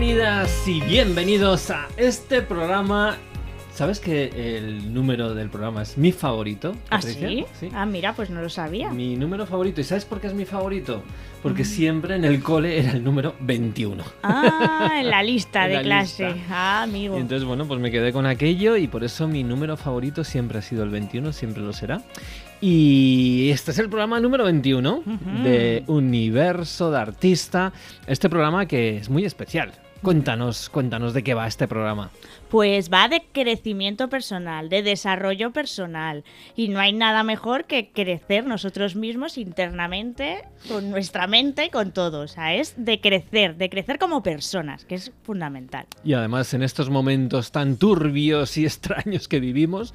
Bienvenidas y bienvenidos a este programa. ¿Sabes que el número del programa es mi favorito? ¿Ah, Patricia? sí? Ah, mira, pues no lo sabía. Mi número favorito. ¿Y sabes por qué es mi favorito? Porque Mm. siempre en el cole era el número 21. Ah, en la lista En de la clase. lista. Ah, Y amigo. entonces, bueno, pues me quedé con aquello y por eso mi número favorito siempre ha sido el 21, siempre lo será. Y este es el programa número 21 Ujú. de Universo de Artista. Este programa que es muy especial. Cuéntanos, cuéntanos de qué va este programa. Pues va de crecimiento personal, de desarrollo personal. Y no hay nada mejor que crecer nosotros mismos internamente, con nuestra mente y con todo. O sea, es de crecer, de crecer como personas, que es fundamental. Y además en estos momentos tan turbios y extraños que vivimos,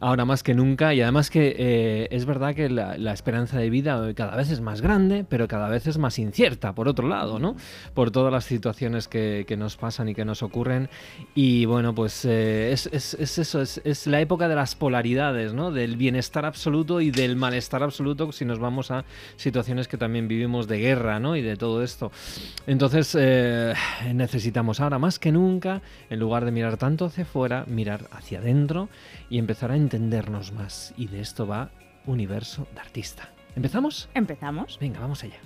ahora más que nunca, y además que eh, es verdad que la, esperanza de vida cada vez es más grande, pero cada vez es más incierta, por otro lado, ¿no? Por todas las situaciones que, nos pasan y que nos ocurren. Y pues eh, es, es- es eso, es, es la época de las polaridades, ¿no? Del bienestar absoluto y del malestar absoluto si nos vamos a situaciones que también vivimos de guerra, ¿no? Y de todo esto. Entonces eh, necesitamos ahora más que nunca, en lugar de mirar tanto hacia afuera, mirar hacia adentro y empezar a entendernos más. Y de esto va Universo de Artista. ¿Empezamos? Empezamos. Venga, vamos allá.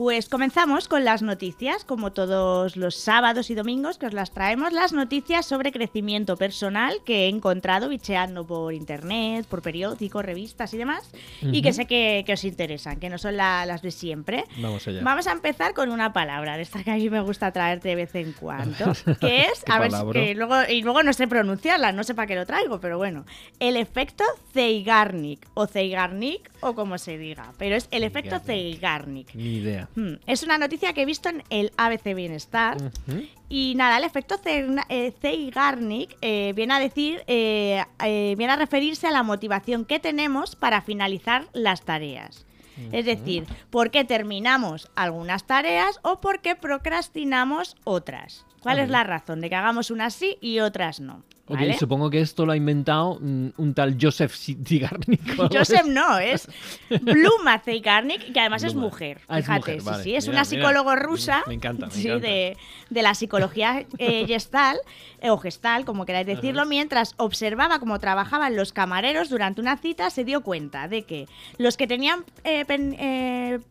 Pues comenzamos con las noticias, como todos los sábados y domingos que os las traemos, las noticias sobre crecimiento personal que he encontrado bicheando por internet, por periódicos, revistas y demás, y que sé que, que os interesan, que no son la- las de siempre. Vamos allá. Vamos a empezar con una palabra, de esta que a mí me gusta traerte de vez en cuando, que es, ¿Qué a ver, que luego, y luego no sé pronunciarla, no sé para qué lo traigo, pero bueno, el efecto Zeigarnik, o Zeigarnik, o como se diga, pero es el efecto. Zeigarnik. Ni idea. Hmm, Es una noticia que he visto en el ABC Bienestar. Y nada, el efecto Zeigna- eh, Zeigarnik eh, viene a decir, eh, eh, viene a referirse a la motivación que tenemos para finalizar las tareas. Es decir, por qué terminamos algunas tareas o por qué procrastinamos otras. ¿Cuál es la razón de que hagamos unas sí y otras no? Ok, ¿vale? supongo que esto lo ha inventado mm, un tal Joseph Zigarnik. Joseph no, es Bluma Zeigarnik, que además es mujer. Ah, es Fíjate, mujer, sí, vale. sí, es Mira, una mira. psicólogo rusa. Me encanta, me sí, encanta. De, de la psicología eh, gestal, eh, o gestal, como queráis decirlo, mientras observaba cómo trabajaban los camareros durante una cita, se dio cuenta de que los que tenían eh, pen-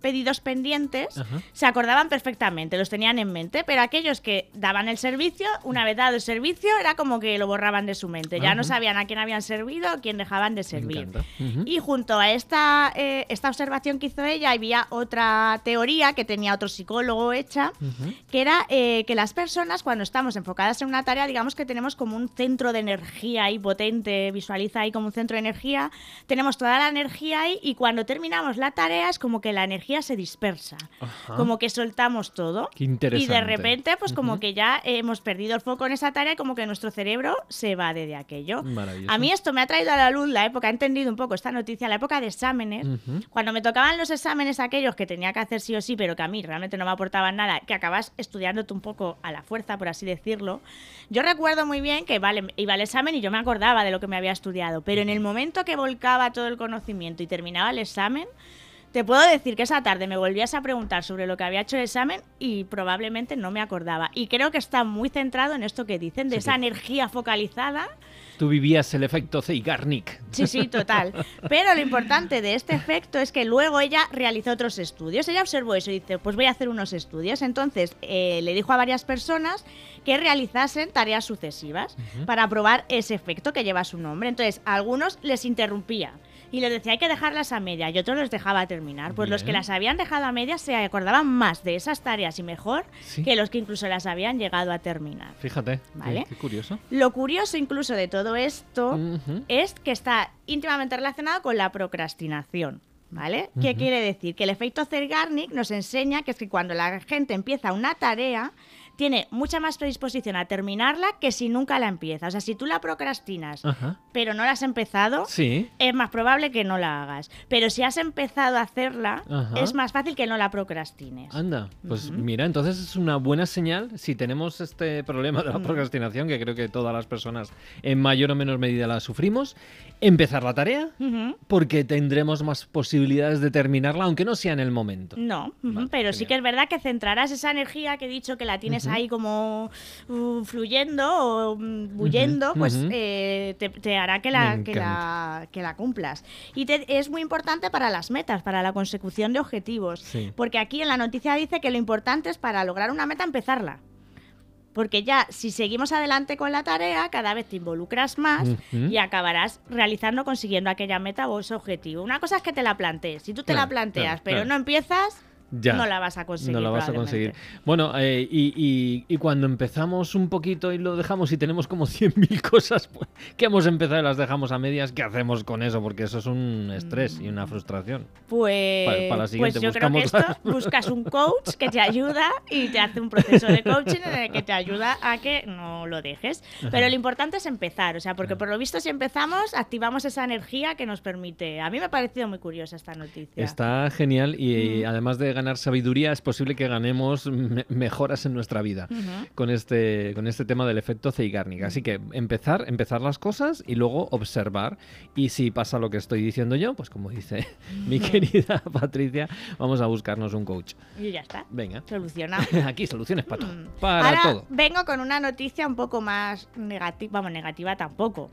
pedidos pendientes Ajá. se acordaban perfectamente, los tenían en mente, pero aquellos que daban el servicio, una vez dado el servicio, era como que lo borraban de su mente. Ya no sabían a quién habían servido a quién dejaban de servir. encanta. Ujú. Y junto a esta, eh, esta observación que hizo ella, había otra teoría que tenía otro psicólogo hecha, Ujú. que era eh, que las personas cuando estamos enfocadas en una tarea, digamos que tenemos como un centro de energía ahí potente, visualiza ahí como un centro de energía, tenemos toda la energía ahí y cuando terminamos la tarea es como que la energía se dispersa, Ajá. como que soltamos todo. Qué Y interesante. de repente, pues como Ujú. que ya hemos perdido el foco en esa tarea y como que nuestro cerebro se va de aquello. A mí esto me ha traído a la luz la época, he entendido un poco esta noticia, la época de exámenes. Cuando me tocaban los exámenes aquellos que tenía que hacer sí o sí, pero que a mí realmente no me aportaban nada, que acabas estudiándote un poco a la fuerza, por así decirlo, yo recuerdo muy bien que vale, iba al examen y yo me acordaba de lo que me había estudiado, pero en el momento que volcaba todo el conocimiento y terminaba el examen, te puedo decir que esa tarde me volvías a preguntar sobre lo que había hecho el examen y probablemente no me acordaba. Y creo que está muy centrado en esto que dicen, de Sí, esa energía focalizada Tú vivías el efecto Zeigarnik. Sí, sí, total. Pero lo importante de este efecto es que luego ella realizó otros estudios. Ella observó eso y dice, pues voy a hacer unos estudios. Entonces eh, le dijo a varias personas que realizasen tareas sucesivas para probar ese efecto que lleva su nombre. Entonces a algunos les interrumpía y les decía hay que dejarlas a media y otros los dejaba terminar. Pues los que las habían dejado a media se acordaban más de esas tareas y mejor Sí. que los que incluso las habían llegado a terminar. Fíjate, Vale. qué, curioso. Lo curioso incluso de todo esto es que está íntimamente relacionado con la procrastinación. ¿Vale? ¿Qué quiere decir? Que el efecto Zeigarnik nos enseña que es que cuando la gente empieza una tarea, tiene mucha más predisposición a terminarla que si nunca la empieza. O sea, si tú la procrastinas, Ajá. pero no la has empezado, Sí. es más probable que no la hagas. Pero si has empezado a hacerla, Ajá. es más fácil que no la procrastines. Anda, pues mira, entonces es una buena señal si tenemos este problema de la procrastinación, que creo que todas las personas en mayor o menor medida la sufrimos, empezar la tarea, porque tendremos más posibilidades de terminarla, aunque no sea en el momento. No, Vale, pero sí que es verdad que centrarás esa energía que he dicho que la tienes ahí como uh, fluyendo o bullendo, Ujú, pues eh, te, te hará que la, que, la, que la cumplas. Y te- es muy importante para las metas, para la consecución de objetivos. Sí. Porque aquí en la noticia dice que lo importante es para lograr una meta empezarla. Porque ya, si seguimos adelante con la tarea, cada vez te involucras más Ujú. y acabarás realizando, consiguiendo aquella meta o ese objetivo. Una cosa es que te la plantees. Si tú te Claro, la planteas, claro, pero claro. no empiezas, Ya. no la vas a conseguir. No la vas a probablemente. conseguir. Bueno, eh, y, y- y cuando empezamos un poquito y lo dejamos y tenemos como 100.000 cosas pues, que hemos empezado y las dejamos a medias, ¿qué hacemos con eso? Porque eso es un estrés y una frustración. Pues, Para- para la pues siguiente yo creo que esto buscas un coach que te ayuda y te hace un proceso de coaching en el que te ayuda a que no lo dejes. Pero lo importante es empezar, o sea, porque por lo visto si empezamos activamos esa energía que nos permite. A mí me ha parecido muy curiosa esta noticia. Está genial y además de ganar sabiduría, es posible que ganemos me- mejoras en nuestra vida con, este, con este tema del efecto Zeigarnik. Así que empezar, empezar las cosas y luego observar. Y si pasa lo que estoy diciendo yo, pues como dice mi querida Patricia, vamos a buscarnos un coach. Y ya está. Venga. Solucionado. Aquí soluciones para todo. Mm. Para Ahora todo. vengo con una noticia un poco más negativa, vamos, negativa tampoco.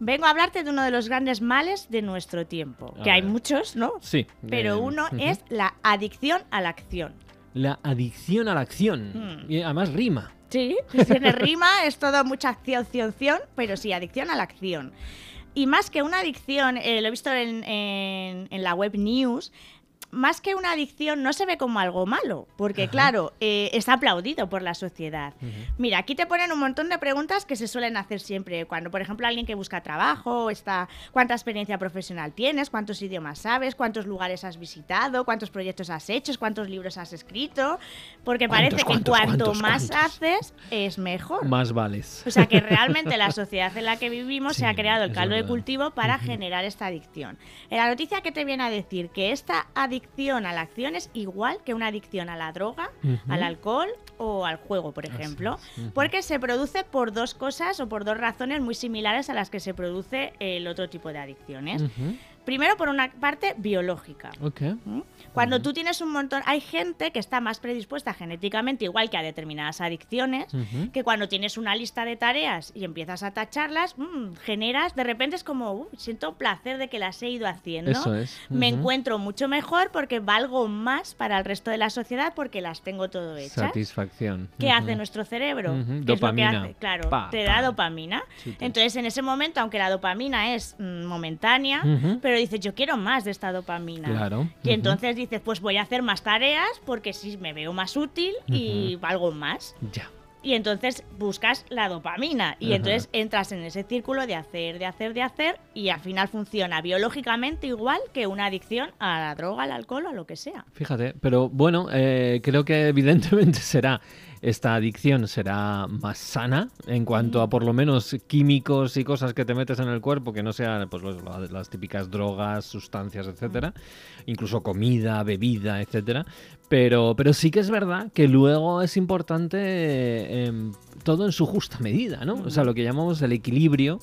Vengo a hablarte de uno de los grandes males de nuestro tiempo, A que hay muchos, ¿no? Sí. Pero eh, uno es la adicción a la acción. La adicción a la acción. Mm. Y además rima. Sí, tiene rima, es todo mucha acción, acción, acción, pero sí, adicción a la acción. Y más que una adicción, eh, lo he visto en, en- en la web news, más que una adicción no se ve como algo malo, porque Ajá. claro, eh, está aplaudido por la sociedad. Ujú. Mira, aquí te ponen un montón de preguntas que se suelen hacer siempre. Cuando, por ejemplo, alguien que busca trabajo, está, ¿cuánta experiencia profesional tienes? ¿Cuántos idiomas sabes? ¿Cuántos lugares has visitado? ¿Cuántos proyectos has hecho? ¿Cuántos libros has escrito? Porque parece ¿Cuántos, que cuántos, cuanto cuántos, más cuántos? haces, es mejor. Más vales. O sea que realmente la sociedad en la que vivimos se ha Sí, creado el caldo de cultivo para Ujú. generar esta adicción. En la noticia que te viene a decir que esta adicción a la acción es igual que una adicción a la droga, al alcohol o al juego, por ejemplo, porque se produce por dos cosas o por dos razones muy similares a las que se produce el otro tipo de adicciones. Primero, por una parte biológica. Cuando tú tienes un montón, hay gente que está más predispuesta genéticamente, igual que a determinadas adicciones, que cuando tienes una lista de tareas y empiezas a tacharlas, mm, generas, de repente es como, "Uh, siento placer de que las he ido haciendo. Eso es. Me encuentro mucho mejor porque valgo más para el resto de la sociedad porque las tengo todo hechas. Satisfacción. ¿Qué hace nuestro cerebro? Ujú, ¿Qué es lo que dopamina. hace? Claro, Pa, te pa. da dopamina. Sí, te- Entonces, en ese momento, aunque la dopamina es mm, momentánea, pero dices, yo quiero más de esta dopamina. Claro. Y entonces dices, pues voy a hacer más tareas porque sí me veo más útil y valgo más. Ya. Y entonces buscas la dopamina. Y entonces entras en ese círculo de hacer, de hacer, de hacer. Y al final funciona biológicamente igual que una adicción a la droga, al alcohol o a lo que sea. Fíjate, pero bueno, eh, creo que evidentemente será esta adicción será más sana en cuanto a por lo menos químicos y cosas que te metes en el cuerpo que no sean pues los- las, típicas drogas, sustancias, etcétera, incluso comida, bebida, etcétera. Pero, pero sí que es verdad que luego es importante eh, em, todo en su justa medida, ¿no? O sea, lo que llamamos el equilibrio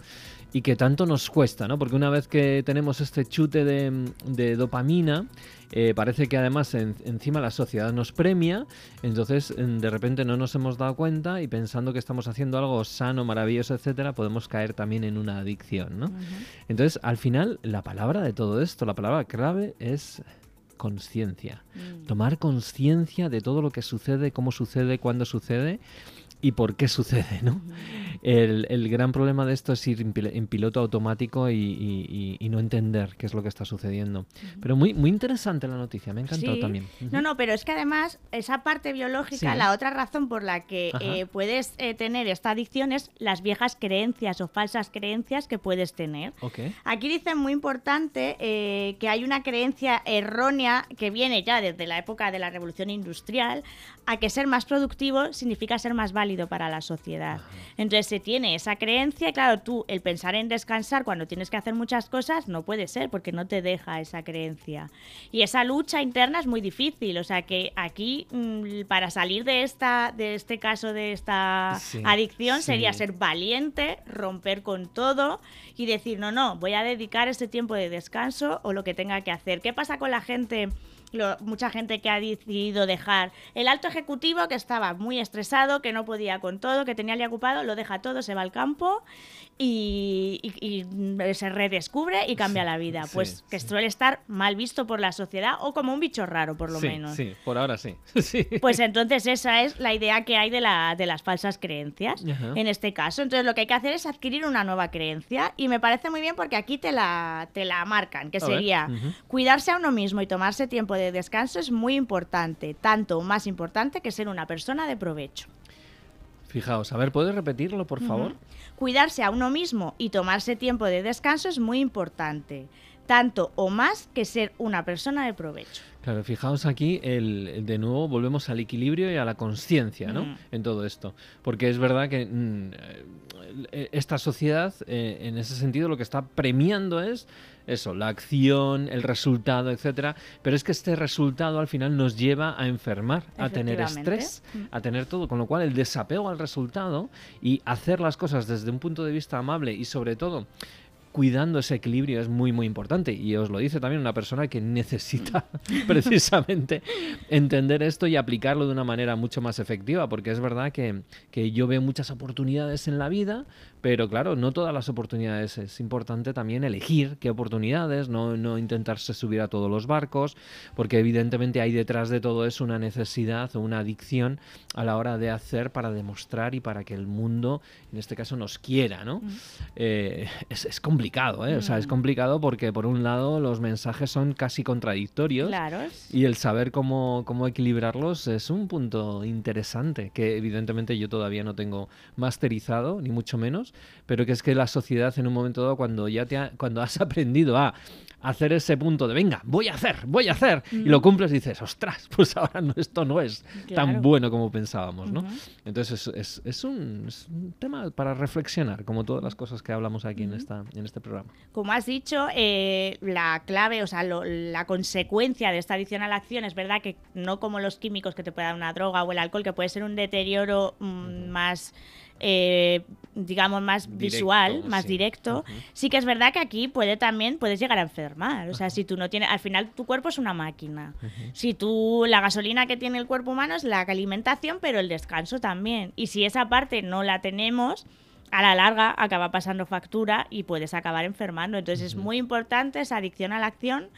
y que tanto nos cuesta, ¿no? Porque una vez que tenemos este chute de, de dopamina, eh, parece que además en- encima la sociedad nos premia, entonces en- de repente no nos hemos dado cuenta y pensando que estamos haciendo algo sano, maravilloso, etcétera, podemos caer también en una adicción, ¿no? Entonces, al final, la palabra de todo esto, la palabra clave es conciencia. Mm. Tomar conciencia de todo lo que sucede, cómo sucede, cuándo sucede y por qué sucede, ¿no? El, el gran problema de esto es ir en, pil- en piloto automático y, y- y- no entender qué es lo que está sucediendo. Pero muy, muy interesante la noticia, me ha encantado Sí. también. No, no, pero es que además esa parte biológica, Sí. la otra razón por la que eh, puedes eh, tener esta adicción es las viejas creencias o falsas creencias que puedes tener. Ok. Aquí dicen muy importante eh, que hay una creencia errónea que viene ya desde la época de la revolución industrial a que ser más productivo significa ser más válido para la sociedad. Entonces se tiene esa creencia y claro, tú el pensar en descansar cuando tienes que hacer muchas cosas no puede ser porque no te deja esa creencia. Y esa lucha interna es muy difícil, o sea que aquí mm, para salir de esta de este caso de esta Sí, adicción sería ser valiente, romper con todo y decir, no, no, voy a dedicar este tiempo de descanso o lo que tenga que hacer. ¿Qué pasa con la gente? Mucha gente que ha decidido dejar. El alto ejecutivo que estaba muy estresado, que no podía con todo, que tenía día ocupado, lo deja todo, se va al campo y, y- y se redescubre y cambia la vida. sí, pues que suele estar mal visto por la sociedad o como un bicho raro, por lo sí, menos. sí, por ahora sí. sí. Pues entonces esa es la idea que hay de, la, de las falsas creencias Ajá. en este caso. Entonces lo que hay que hacer es adquirir una nueva creencia y me parece muy bien porque aquí te la, te la marcan, que A sería cuidarse a uno mismo y tomarse tiempo de descanso es muy importante, tanto más importante que ser una persona de provecho. Fijaos, a ver, ¿puedes repetirlo, por favor? Cuidarse a uno mismo y tomarse tiempo de descanso es muy importante, tanto o más que ser una persona de provecho. Claro, fijaos aquí, el, de nuevo volvemos al equilibrio y a la conciencia, ¿no? Mm. En todo esto. Porque es verdad que mm, eh, esta sociedad, eh, en ese sentido, lo que está premiando es eso, la acción, el resultado, etcétera. Pero es que este resultado al final nos lleva a enfermar, a tener estrés, a tener todo. Con lo cual, el desapego al resultado y hacer las cosas desde un punto de vista amable y sobre todo cuidando ese equilibrio es muy muy importante y os lo dice también una persona que necesita precisamente entender esto y aplicarlo de una manera mucho más efectiva porque es verdad que, que yo veo muchas oportunidades en la vida pero claro, no todas las oportunidades es importante también elegir qué oportunidades, no, no intentarse subir a todos los barcos, porque evidentemente hay detrás de todo eso una necesidad o una adicción a la hora de hacer para demostrar y para que el mundo, en este caso, nos quiera, ¿no? Eh, es, es complicado, ¿eh? O sea, es Mm. complicado porque por un lado los mensajes son casi contradictorios. Claro. Y el saber cómo, cómo equilibrarlos es un punto interesante, que evidentemente yo todavía no tengo masterizado, ni mucho menos, pero que es que la sociedad en un momento dado, cuando ya te ha- cuando has aprendido a hacer ese punto de venga, voy a hacer, voy a hacer, y lo cumples, dices, ostras, pues ahora no, esto no es tan bueno como pensábamos, ¿no? Entonces es, es- es un, es un tema para reflexionar, como todas las cosas que hablamos aquí en, esta, en este programa. Como has dicho, eh, la clave, o sea, lo- la consecuencia de esta adicción a la acción es verdad que no como los químicos que te puede dar una droga o el alcohol, que puede ser un deterioro mm, más, eh, digamos, más Directo, visual, más sí. directo. Sí que es verdad que aquí puede también, puedes llegar a enfermar. O sea, si tú no tienes, al final tu cuerpo es una máquina. Si tú, la gasolina que tiene el cuerpo humano es la alimentación, pero el descanso también. Y si esa parte no la tenemos, a la larga acaba pasando factura y puedes acabar enfermando. Entonces es muy importante esa adicción a la acción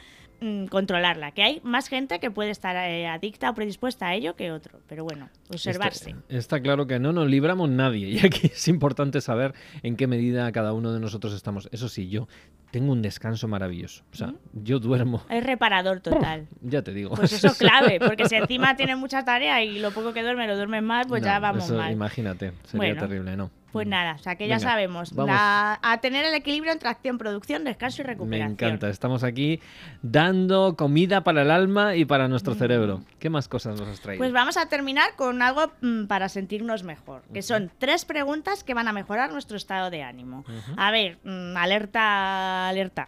mm, controlarla, que hay más gente que puede estar eh, adicta o predispuesta a ello que otro, pero bueno, observarse. Está, está claro que no nos libramos nadie y aquí es importante saber en qué medida cada uno de nosotros estamos. Eso sí, yo tengo un descanso maravilloso. O sea, yo duermo, Es reparador total. ya te digo. Pues eso es clave, porque si encima tienes mucha tarea y lo poco que duerme lo duermes mal, pues ya vamos eso, mal. Imagínate, sería Bueno. terrible, ¿no? Pues nada, o sea que ya sabemos, la- a tener el equilibrio entre acción, producción, descanso y Me recuperación. encanta, estamos aquí dando comida para el alma y para nuestro cerebro. ¿Qué más cosas nos has traído? Pues vamos a terminar con algo mm, para sentirnos mejor, que son tres preguntas que van a mejorar nuestro estado de ánimo. A ver, mm, alerta, alerta.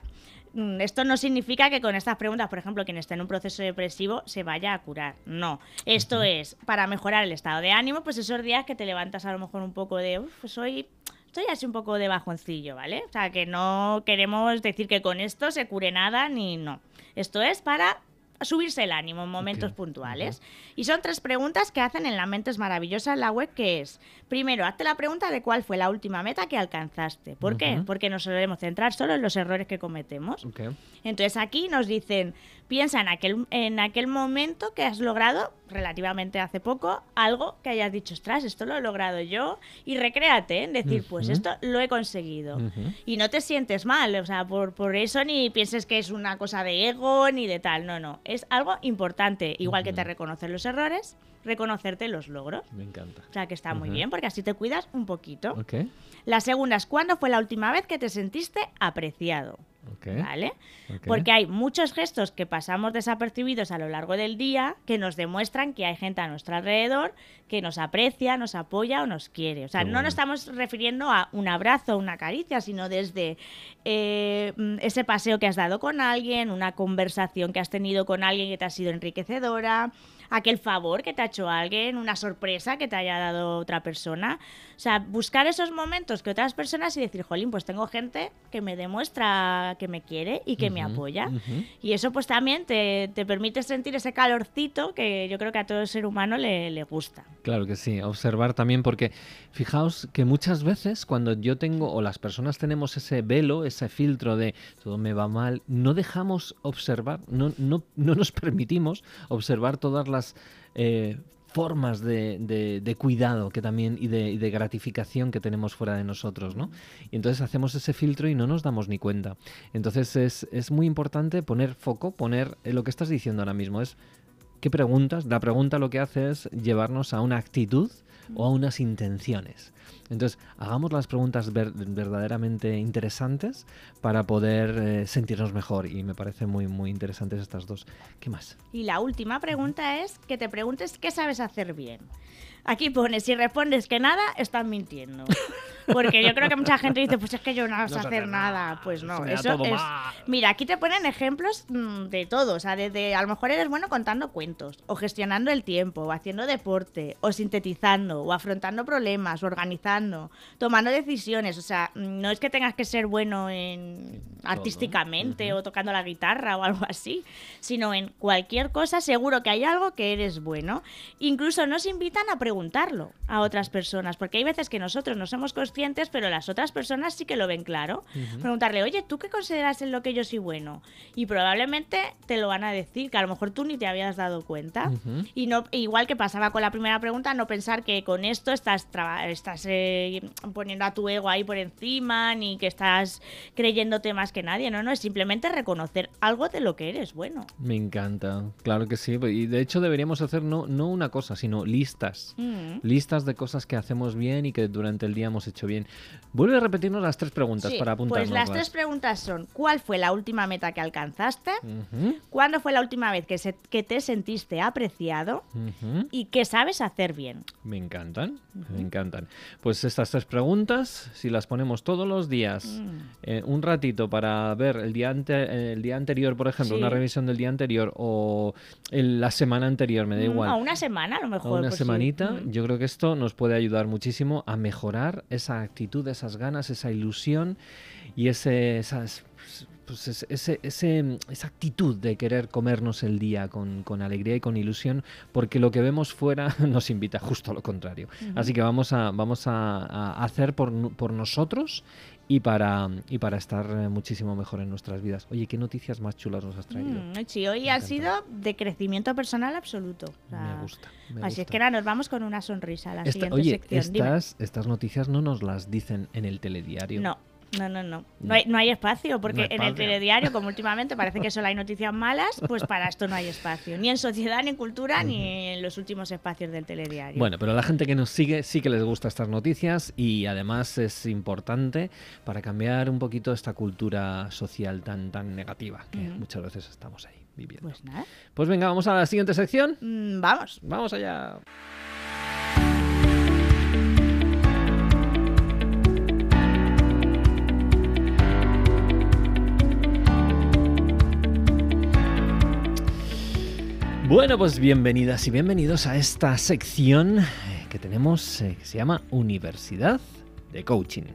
Mm, Esto no significa que con estas preguntas, por ejemplo, quien esté en un proceso depresivo se vaya a curar. No. Esto es para mejorar el estado de ánimo, pues esos días que te levantas a lo mejor un poco de, uff, soy, estoy así un poco de bajoncillo, ¿vale? O sea, que no queremos decir que con esto se cure nada ni no. Esto es para subirse el ánimo en momentos puntuales. Y son tres preguntas que hacen en la mente es maravillosa en la web, que es, primero, hazte la pregunta de cuál fue la última meta que alcanzaste. ¿Por qué? Ujú. Porque nos solemos centrar solo en los errores que cometemos. Ok. Entonces aquí nos dicen, piensa en aquel, en aquel momento que has logrado, relativamente hace poco, algo que hayas dicho, ostras, esto lo he logrado yo, y recréate en decir, pues esto lo he conseguido. Y no te sientes mal, o sea, por, por eso ni pienses que es una cosa de ego ni de tal, no, no, es algo importante, igual que te Ujú. reconocer los errores, reconocerte los logros. Me encanta. O sea, que está muy bien, porque así te cuidas un poquito. Ok, La segunda es, ¿cuándo fue la última vez que te sentiste apreciado? ¿Vale? Porque hay muchos gestos que pasamos desapercibidos a lo largo del día que nos demuestran que hay gente a nuestro alrededor que nos aprecia, nos apoya o nos quiere. O sea, Qué no bueno. nos estamos refiriendo a un abrazo o una caricia, sino desde eh, mm, ese paseo que has dado con alguien, una conversación que has tenido con alguien que te ha sido enriquecedora, aquel favor que te ha hecho alguien, una sorpresa que te haya dado otra persona. O sea, buscar esos momentos que otras personas y decir, jolín, pues tengo gente que me demuestra que me quiere y que me apoya. Y eso pues también te, te permite sentir ese calorcito que yo creo que a todo ser humano le, le gusta. Claro que sí, observar también porque fijaos que muchas veces cuando yo tengo o las personas tenemos ese velo, ese filtro de todo me va mal, no dejamos observar, no, no, no nos permitimos observar todas las eh, formas de, cuidado que también y de, y de gratificación que tenemos fuera de nosotros, ¿no? Y entonces hacemos ese filtro y no nos damos ni cuenta. Entonces es, es muy importante poner foco, poner eh, lo que estás diciendo ahora mismo, es ¿Qué preguntas? La pregunta lo que hace es llevarnos a una actitud o a unas intenciones. Entonces, hagamos las preguntas ver- verdaderamente interesantes para poder eh, sentirnos mejor. Y me parece muy, muy interesantes estas dos. ¿Qué más? Y la última pregunta es que te preguntes qué sabes hacer bien. Aquí pones, si respondes que nada, estás mintiendo. Porque yo creo que mucha gente dice, pues es que yo no sé hacer nada. Pues no, eso es... mal. Mira, aquí te ponen ejemplos mm, de todo. O sea, desde a lo mejor eres bueno contando cuentos, o gestionando el tiempo, o haciendo deporte, o sintetizando, o afrontando problemas, o organizando, tomando decisiones. O sea, no es que tengas que ser bueno en artísticamente o tocando la guitarra o algo así, sino en cualquier cosa seguro que hay algo que eres bueno. Incluso nos invitan a preguntarlo a otras personas, porque hay veces que nosotros no somos conscientes, pero las otras personas sí que lo ven claro. Preguntarle, oye, ¿tú qué consideras en lo que yo soy bueno? Y probablemente te lo van a decir, que a lo mejor tú ni te habías dado cuenta. Ujú. Y no, igual que pasaba con la primera pregunta, no pensar que con esto estás, estás eh, poniendo a tu ego ahí por encima, ni que estás creyéndote más que nadie. No, no, es simplemente reconocer algo de lo que eres bueno. Me encanta. Claro que sí. Y de hecho deberíamos hacer no, no una cosa, sino listas. Mm. Listas de cosas que hacemos bien y que durante el día hemos hecho bien. Vuelve a repetirnos las tres preguntas Sí, para apuntarnos. pues las tres preguntas son, ¿cuál fue la última meta que alcanzaste? ¿Cuándo fue la última vez que, se- que te sentiste apreciado? ¿Y qué sabes hacer bien? Me encantan, me encantan. Pues estas tres preguntas, si las ponemos todos los días, Mm. eh, un ratito para ver el día, ante- el día anterior, por ejemplo, Sí. una revisión del día anterior o el- la semana anterior, me da Mm, igual. A una semana a lo a mejor. una pues sí. semanita, Mm. yo creo que esto nos puede ayudar muchísimo a mejorar esa actitud, esas ganas, esa ilusión y ese, esas, pues ese, ese- ese- esa actitud de querer comernos el día con, con alegría y con ilusión, porque lo que vemos fuera nos invita justo a lo contrario. Así que vamos a, vamos a, a hacer por, por nosotros y para, y para estar eh, muchísimo mejor en nuestras vidas. Oye, ¿qué noticias más chulas nos has traído? Mm, sí, hoy Me ha encanta. sido de crecimiento personal absoluto. O sea, Me gusta. me así es que nada, nos vamos con una sonrisa a la Esta- siguiente oye, sección. Dime. estas, estas noticias no nos las dicen en el telediario. No, no, no, no. No. Hay, no hay espacio, porque No hay en el telediario, como últimamente parece que solo hay noticias malas, pues para esto no hay espacio. Ni en sociedad, ni en cultura, ni en los últimos espacios del telediario. Bueno, pero a la gente que nos sigue sí que les gusta estas noticias y además es importante para cambiar un poquito esta cultura social tan, tan negativa que Ujú. muchas veces estamos ahí viviendo. Pues nada. Pues venga, vamos a la siguiente sección. Mm, vamos. Vamos allá. Bueno, pues bienvenidas y bienvenidos a esta sección eh, que tenemos eh, que se llama Universidad de Coaching,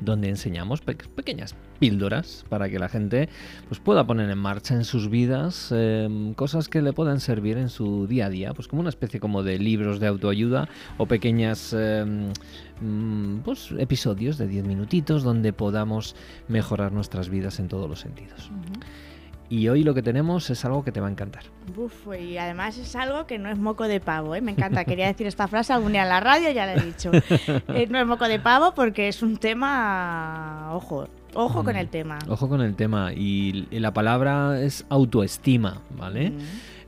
donde enseñamos pe- pequeñas píldoras para que la gente pues, pueda poner en marcha en sus vidas eh, cosas que le puedan servir en su día a día, pues como una especie como de libros de autoayuda o pequeñas eh, mm, pues, episodios de 10 minutitos donde podamos mejorar nuestras vidas en todos los sentidos. Y hoy lo que tenemos es algo que te va a encantar. Uf, y además es algo que no es moco de pavo, ¿eh? me encanta. Quería decir esta frase algún día en la radio, ya la he dicho. Eh, no es moco de pavo porque es un tema, ojo, ojo con Mm. el tema. Ojo con el tema. Y, la palabra es autoestima, ¿vale? Mm.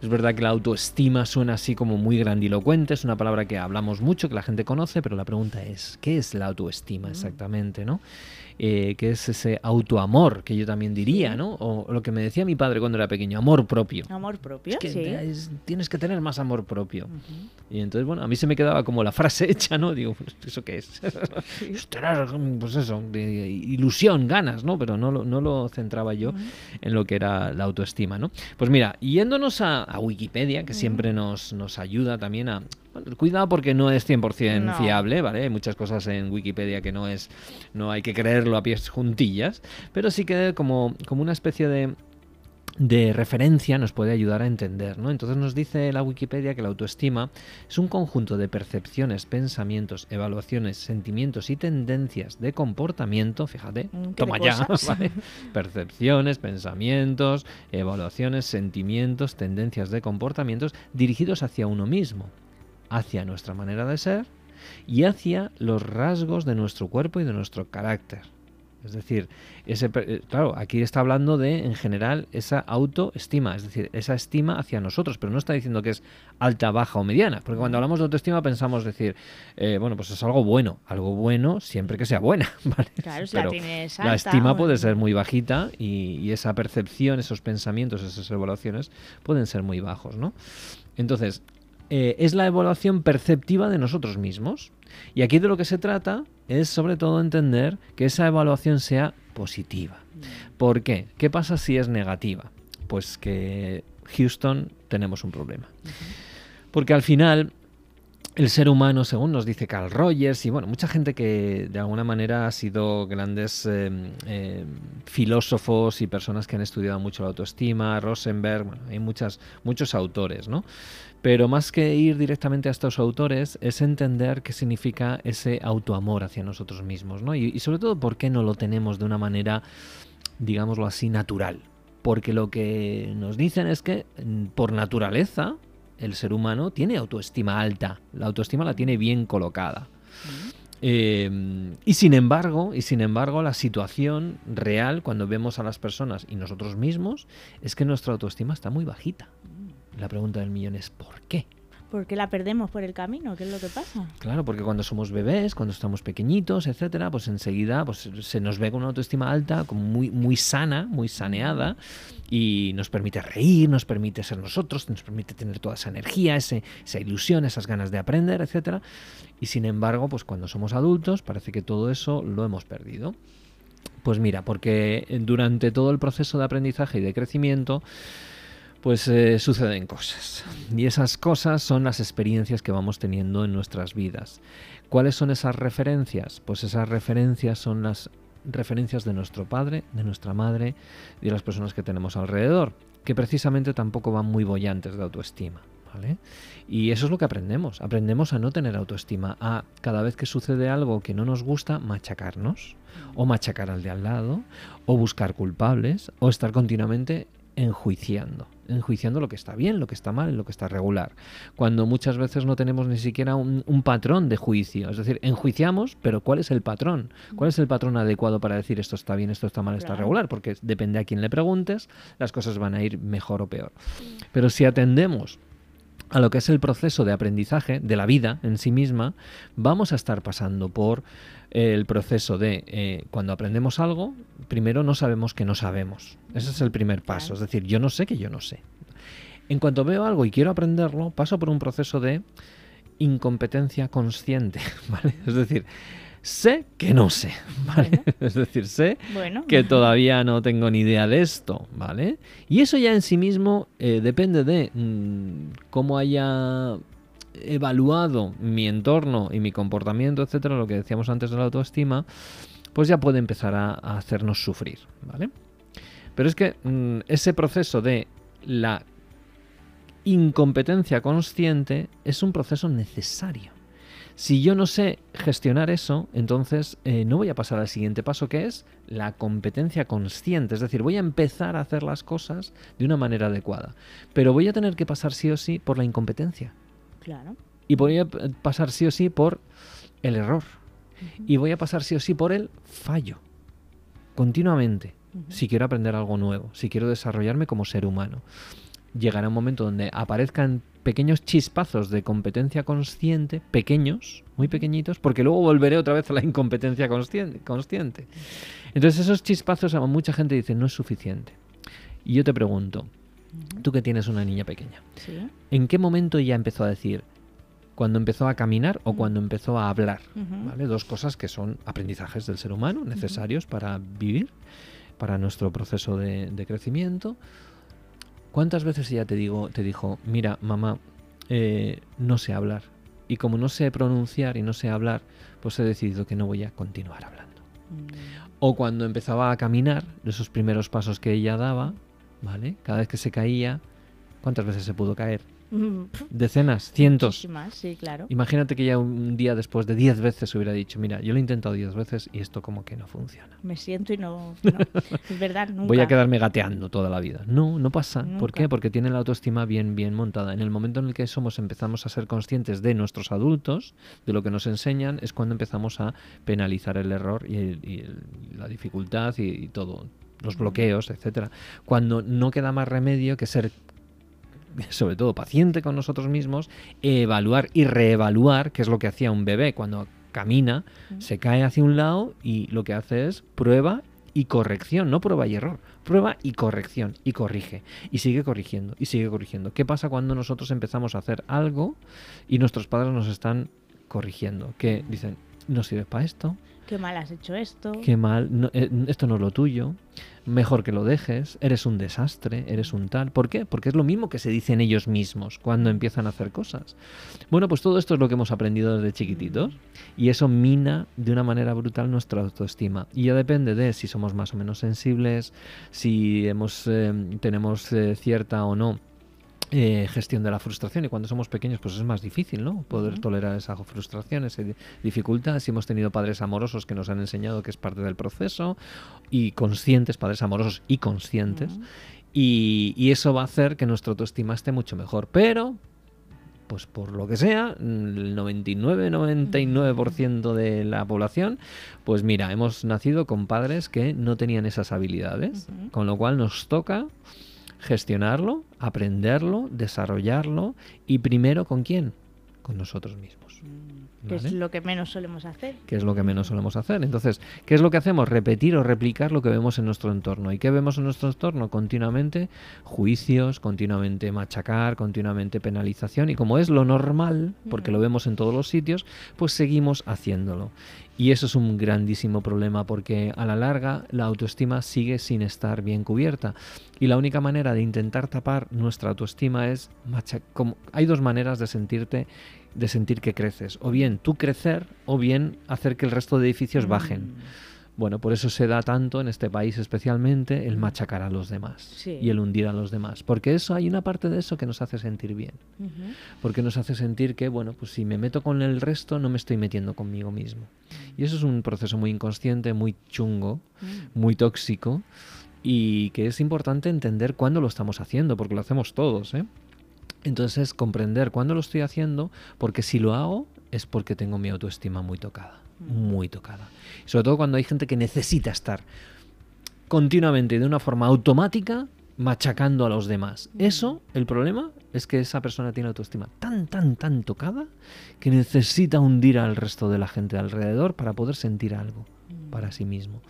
Es verdad que la autoestima suena así como muy grandilocuente, es una palabra que hablamos mucho, que la gente conoce, pero la pregunta es, ¿qué es la autoestima exactamente, no? Eh, ¿Qué es ese autoamor que yo también diría, no? O lo que me decía mi padre cuando era pequeño, amor propio. Amor propio, Es que sí. es- tienes que tener más amor propio. Y entonces, bueno, a mí se me quedaba como la frase hecha, ¿no? Digo, ¿eso qué es? Es tener, pues eso, de- ilusión, ganas, ¿no? Pero no lo, no lo centraba yo en lo que era la autoestima, ¿no? Pues mira, yéndonos a, a Wikipedia, que siempre nos, nos ayuda también a... bueno, cuidado porque no es 100% No. fiable, ¿vale? Hay muchas cosas en Wikipedia que no es... No hay que creerlo a pies juntillas, pero sí que como, como una especie de de referencia nos puede ayudar a entender, ¿no? Entonces nos dice la Wikipedia que la autoestima es un conjunto de percepciones, pensamientos, evaluaciones, sentimientos y tendencias de comportamiento, fíjate, Mm, toma ya. ¿vale? Percepciones, pensamientos, evaluaciones, sentimientos, tendencias de comportamientos dirigidos hacia uno mismo, hacia nuestra manera de ser y hacia los rasgos de nuestro cuerpo y de nuestro carácter. Es decir, ese, eh, claro, aquí está hablando de, en general, esa autoestima, es decir, esa estima hacia nosotros, pero no está diciendo que es alta, baja o mediana, porque cuando hablamos de autoestima pensamos decir, eh, bueno, pues es algo bueno, algo bueno siempre que sea buena, ¿vale? Claro, si la la estima puede ser muy bajita y, y esa percepción, esos pensamientos, esas evaluaciones pueden ser muy bajos, ¿no? Entonces, eh, es la evaluación perceptiva de nosotros mismos. Y aquí de lo que se trata es sobre todo entender que esa evaluación sea positiva. ¿Por qué? ¿Qué pasa si es negativa? Pues que Houston tenemos un problema. Porque al final el ser humano, según nos dice Carl Rogers, y bueno, mucha gente que de alguna manera ha sido grandes eh, eh, filósofos y personas que han estudiado mucho la autoestima, Rosenberg, bueno, hay muchos autores, ¿no? Pero más que ir directamente a estos autores, es entender qué significa ese autoamor hacia nosotros mismos, ¿no? Y, y sobre todo, por qué no lo tenemos de una manera, digámoslo así, natural. Porque lo que nos dicen es que, mm, por naturaleza, el ser humano tiene autoestima alta. La autoestima la tiene bien colocada. Eh, y sin embargo, y sin embargo, la situación real cuando vemos a las personas y nosotros mismos es que nuestra autoestima está muy bajita. La pregunta del millón es ¿por qué? ¿Por qué la perdemos por el camino? ¿Qué es lo que pasa? Claro, porque cuando somos bebés, cuando estamos pequeñitos, etcétera, pues enseguida pues, se nos ve con una autoestima alta, como muy, muy sana, muy saneada, y nos permite reír, nos permite ser nosotros, nos permite tener toda esa energía, ese- esa ilusión, esas ganas de aprender, etcétera. Y sin embargo, pues cuando somos adultos, parece que todo eso lo hemos perdido. Pues mira, porque durante todo el proceso de aprendizaje y de crecimiento, pues eh, suceden cosas. Y esas cosas son las experiencias que vamos teniendo en nuestras vidas. ¿Cuáles son esas referencias? Pues esas referencias son las referencias de nuestro padre, de nuestra madre y de las personas que tenemos alrededor, que precisamente tampoco van muy bollantes de autoestima. ¿vale? Y eso es lo que aprendemos. Aprendemos a no tener autoestima, a cada vez que sucede algo que no nos gusta, machacarnos, o machacar al de al lado, o buscar culpables, o estar continuamente enjuiciando, enjuiciando lo que está bien, lo que está mal, lo que está regular, cuando muchas veces no tenemos ni siquiera un, un patrón de juicio, es decir, enjuiciamos, pero ¿cuál es el patrón? ¿Cuál es el patrón adecuado para decir esto está bien, esto está mal, está regular? Porque depende a quién le preguntes, las cosas van a ir mejor o peor. Pero si atendemos a lo que es el proceso de aprendizaje de la vida en sí misma, vamos a estar pasando por el proceso de eh, cuando aprendemos algo, primero no sabemos que no sabemos. Ese es el primer paso. Es decir, yo no sé que yo no sé. En cuanto veo algo y quiero aprenderlo, paso por un proceso de incompetencia consciente, ¿vale? Es decir, sé que no sé, ¿vale? Es decir, sé Bueno, que todavía no tengo ni idea de esto, ¿vale? Y eso ya en sí mismo eh, depende de mm, cómo haya evaluado mi entorno y mi comportamiento, etcétera, lo que decíamos antes de la autoestima, pues ya puede empezar a, hacernos sufrir, ¿vale? Pero es que mm, ese proceso de la incompetencia consciente es un proceso necesario. Si yo no sé gestionar eso, entonces eh, no voy a pasar al siguiente paso que es la competencia consciente. Es decir, voy a empezar a hacer las cosas de una manera adecuada. Pero voy a tener que pasar sí o sí por la incompetencia. Claro. Y voy a pasar sí o sí por el error. Y voy a pasar sí o sí por el fallo. Continuamente. Si quiero aprender algo nuevo. Si quiero desarrollarme como ser humano. Llegará un momento donde aparezcan pequeños chispazos de competencia consciente, pequeños, muy pequeñitos, porque luego volveré otra vez a la incompetencia consciente. Entonces esos chispazos a mucha gente dice no es suficiente. Y yo te pregunto, tú que tienes una niña pequeña, ¿en qué momento ya empezó a decir, cuando empezó a caminar o cuando empezó a hablar? ¿vale? Dos cosas que son aprendizajes del ser humano necesarios para vivir, para nuestro proceso de, de crecimiento. ¿Cuántas veces ella te, digo, te dijo, mira, mamá, eh, no sé hablar? Y como no sé pronunciar y no sé hablar, pues he decidido que no voy a continuar hablando. Mm. O cuando empezaba a caminar, esos primeros pasos que ella daba, ¿vale? Cada vez que se caía, ¿cuántas veces se pudo caer? Decenas, cientos. sí, claro. Imagínate que ya un día después de diez veces hubiera dicho, mira, yo lo he intentado diez veces y esto como que no funciona. Me siento y no... es verdad, nunca. Voy a quedarme gateando toda la vida. No, no pasa. ¿Por qué? Porque tiene la autoestima bien, bien montada. En el momento en el que somos, empezamos a ser conscientes de nuestros adultos, de lo que nos enseñan, es cuando empezamos a penalizar el error y, la dificultad y, y todo, los bloqueos, etcétera. Cuando no queda más remedio que ser sobre todo paciente con nosotros mismos, evaluar y reevaluar, que es lo que hacía un bebé cuando camina, se cae hacia un lado y lo que hace es prueba y corrección, no prueba y error, prueba y corrección y corrige y sigue corrigiendo y sigue corrigiendo. ¿Qué pasa cuando nosotros empezamos a hacer algo y nuestros padres nos están corrigiendo? Que dicen, no sirves para esto, Qué mal has hecho esto. Qué mal, eh, esto no es lo tuyo. Mejor que lo dejes. Eres un desastre, eres un tal. ¿Por qué? Porque es lo mismo que se dicen ellos mismos cuando empiezan a hacer cosas. Bueno, pues todo esto es lo que hemos aprendido desde chiquititos y eso mina de una manera brutal nuestra autoestima. Y ya depende de si somos más o menos sensibles, si hemos, eh, tenemos eh, cierta o no eh, gestión de la frustración. Y cuando somos pequeños pues es más difícil no poder tolerar esa frustración esa dificultad. Si hemos tenido padres amorosos que nos han enseñado que es parte del proceso y conscientes padres amorosos y conscientes y, y, eso va a hacer que nuestra autoestima esté mucho mejor. Pero pues por lo que sea, el 99-99% de la población, pues mira, hemos nacido con padres que no tenían esas habilidades, con lo cual nos toca gestionarlo, aprenderlo, desarrollarlo y primero con quién? Con nosotros mismos. Que es lo que menos solemos hacer. Que es lo que menos solemos hacer. Entonces, ¿qué es lo que hacemos? Repetir o replicar lo que vemos en nuestro entorno. ¿Y qué vemos en nuestro entorno? Continuamente juicios, continuamente machacar, continuamente penalización. Y como es lo normal, porque lo vemos en todos los sitios, pues seguimos haciéndolo. Y eso es un grandísimo problema porque a la larga la autoestima sigue sin estar bien cubierta. Y la única manera de intentar tapar nuestra autoestima es machacar. Hay dos maneras de sentirte de sentir que creces. O bien tú crecer o bien hacer que el resto de edificios mm. Bueno, por eso se da tanto en este país especialmente el mm. machacar a los demás y el hundir a los demás. Porque eso hay una parte de eso que nos hace sentir bien. Porque nos hace sentir que, bueno, pues si me meto con el resto no me estoy metiendo conmigo mismo. Y eso es un proceso muy inconsciente, muy chungo, mm. muy tóxico y que es importante entender cuándo lo estamos haciendo, porque lo hacemos todos, ¿eh? Entonces, comprender cuándo lo estoy haciendo, porque si lo hago es porque tengo mi autoestima muy tocada, muy tocada. Sobre todo cuando hay gente que necesita estar continuamente de una forma automática machacando a los demás. Eso, el problema es que esa persona tiene autoestima tan, tan, tan tocada que necesita hundir al resto de la gente alrededor para poder sentir algo para sí mismo.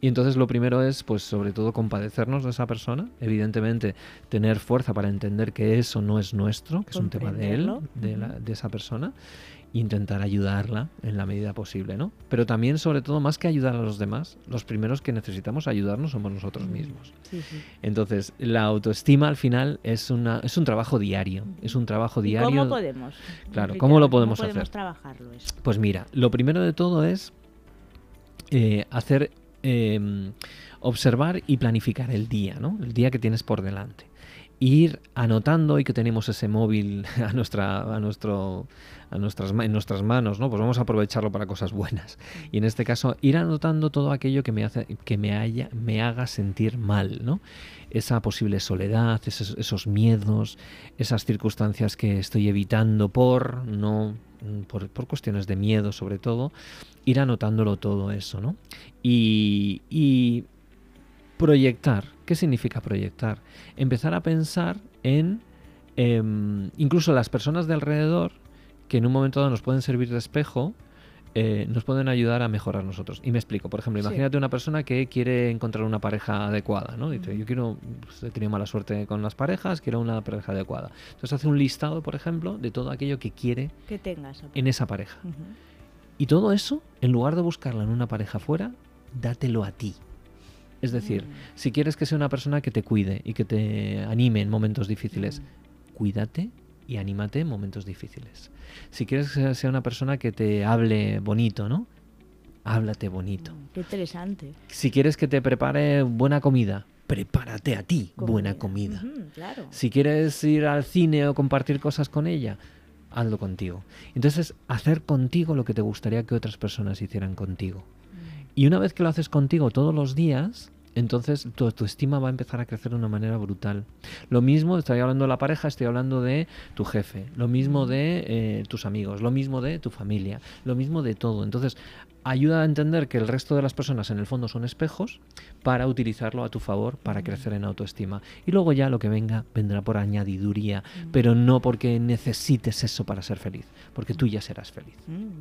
Y entonces lo primero es, pues sobre todo, compadecernos de esa persona, evidentemente tener fuerza para entender que eso no es nuestro, que es un tema de él, de, la, de esa persona, intentar ayudarla en la medida posible, ¿no? Pero también, sobre todo, más que ayudar a los demás, los primeros que necesitamos ayudarnos somos nosotros mismos. Entonces, la autoestima al final es, una, es un trabajo diario, es un trabajo diario. ¿Cómo podemos? Claro, ¿cómo lo podemos, ¿cómo podemos trabajarlo Pues mira, lo primero de todo es eh, hacer Em, observar y planificar el día, ¿no? El día que tienes por delante. Ir anotando y que tenemos ese móvil a nuestra a nuestro a nuestras en nuestras manos no pues vamos a aprovecharlo para cosas buenas. Y en este caso ir anotando todo aquello que me hace que me haya me haga sentir mal no esa posible soledad esos, esos miedos esas circunstancias que estoy evitando por no por, por, cuestiones de miedo sobre todo, ir anotándolo todo eso, ¿no? Y, y proyectar, ¿qué significa proyectar? Empezar a pensar en eh, incluso las personas de alrededor que en un momento dado nos pueden servir de espejo, eh, nos pueden ayudar a mejorar nosotros. Y me explico, por ejemplo, imagínate sí. una persona que quiere encontrar una pareja adecuada, ¿no? Dice, yo quiero, pues, he tenido mala suerte con las parejas, quiero una pareja adecuada. Entonces hace un listado, por ejemplo, de todo aquello que quiere que tengas en esa pareja. Uh -huh. Y todo eso, en lugar de buscarla en una pareja fuera, dátelo a ti. Es decir, mm. si quieres que sea una persona que te cuide y que te anime en momentos difíciles, mm. cuídate y anímate en momentos difíciles. Si quieres que sea una persona que te hable bonito, ¿no? Háblate bonito. Mm, qué interesante. Si quieres que te prepare buena comida, prepárate a ti comida. buena comida. Claro. Si quieres ir al cine o compartir cosas con ella, hazlo contigo. Entonces, hacer contigo lo que te gustaría que otras personas hicieran contigo. Y una vez que lo haces contigo todos los días, entonces tu autoestima va a empezar a crecer de una manera brutal. Lo mismo, estoy hablando de la pareja, estoy hablando de tu jefe, lo mismo de eh, tus amigos, lo mismo de tu familia, lo mismo de todo. Entonces, ayuda a entender que el resto de las personas en el fondo son espejos para utilizarlo a tu favor para crecer en autoestima. Y luego ya lo que venga vendrá por añadiduría, pero no porque necesites eso para ser feliz, porque tú ya serás feliz.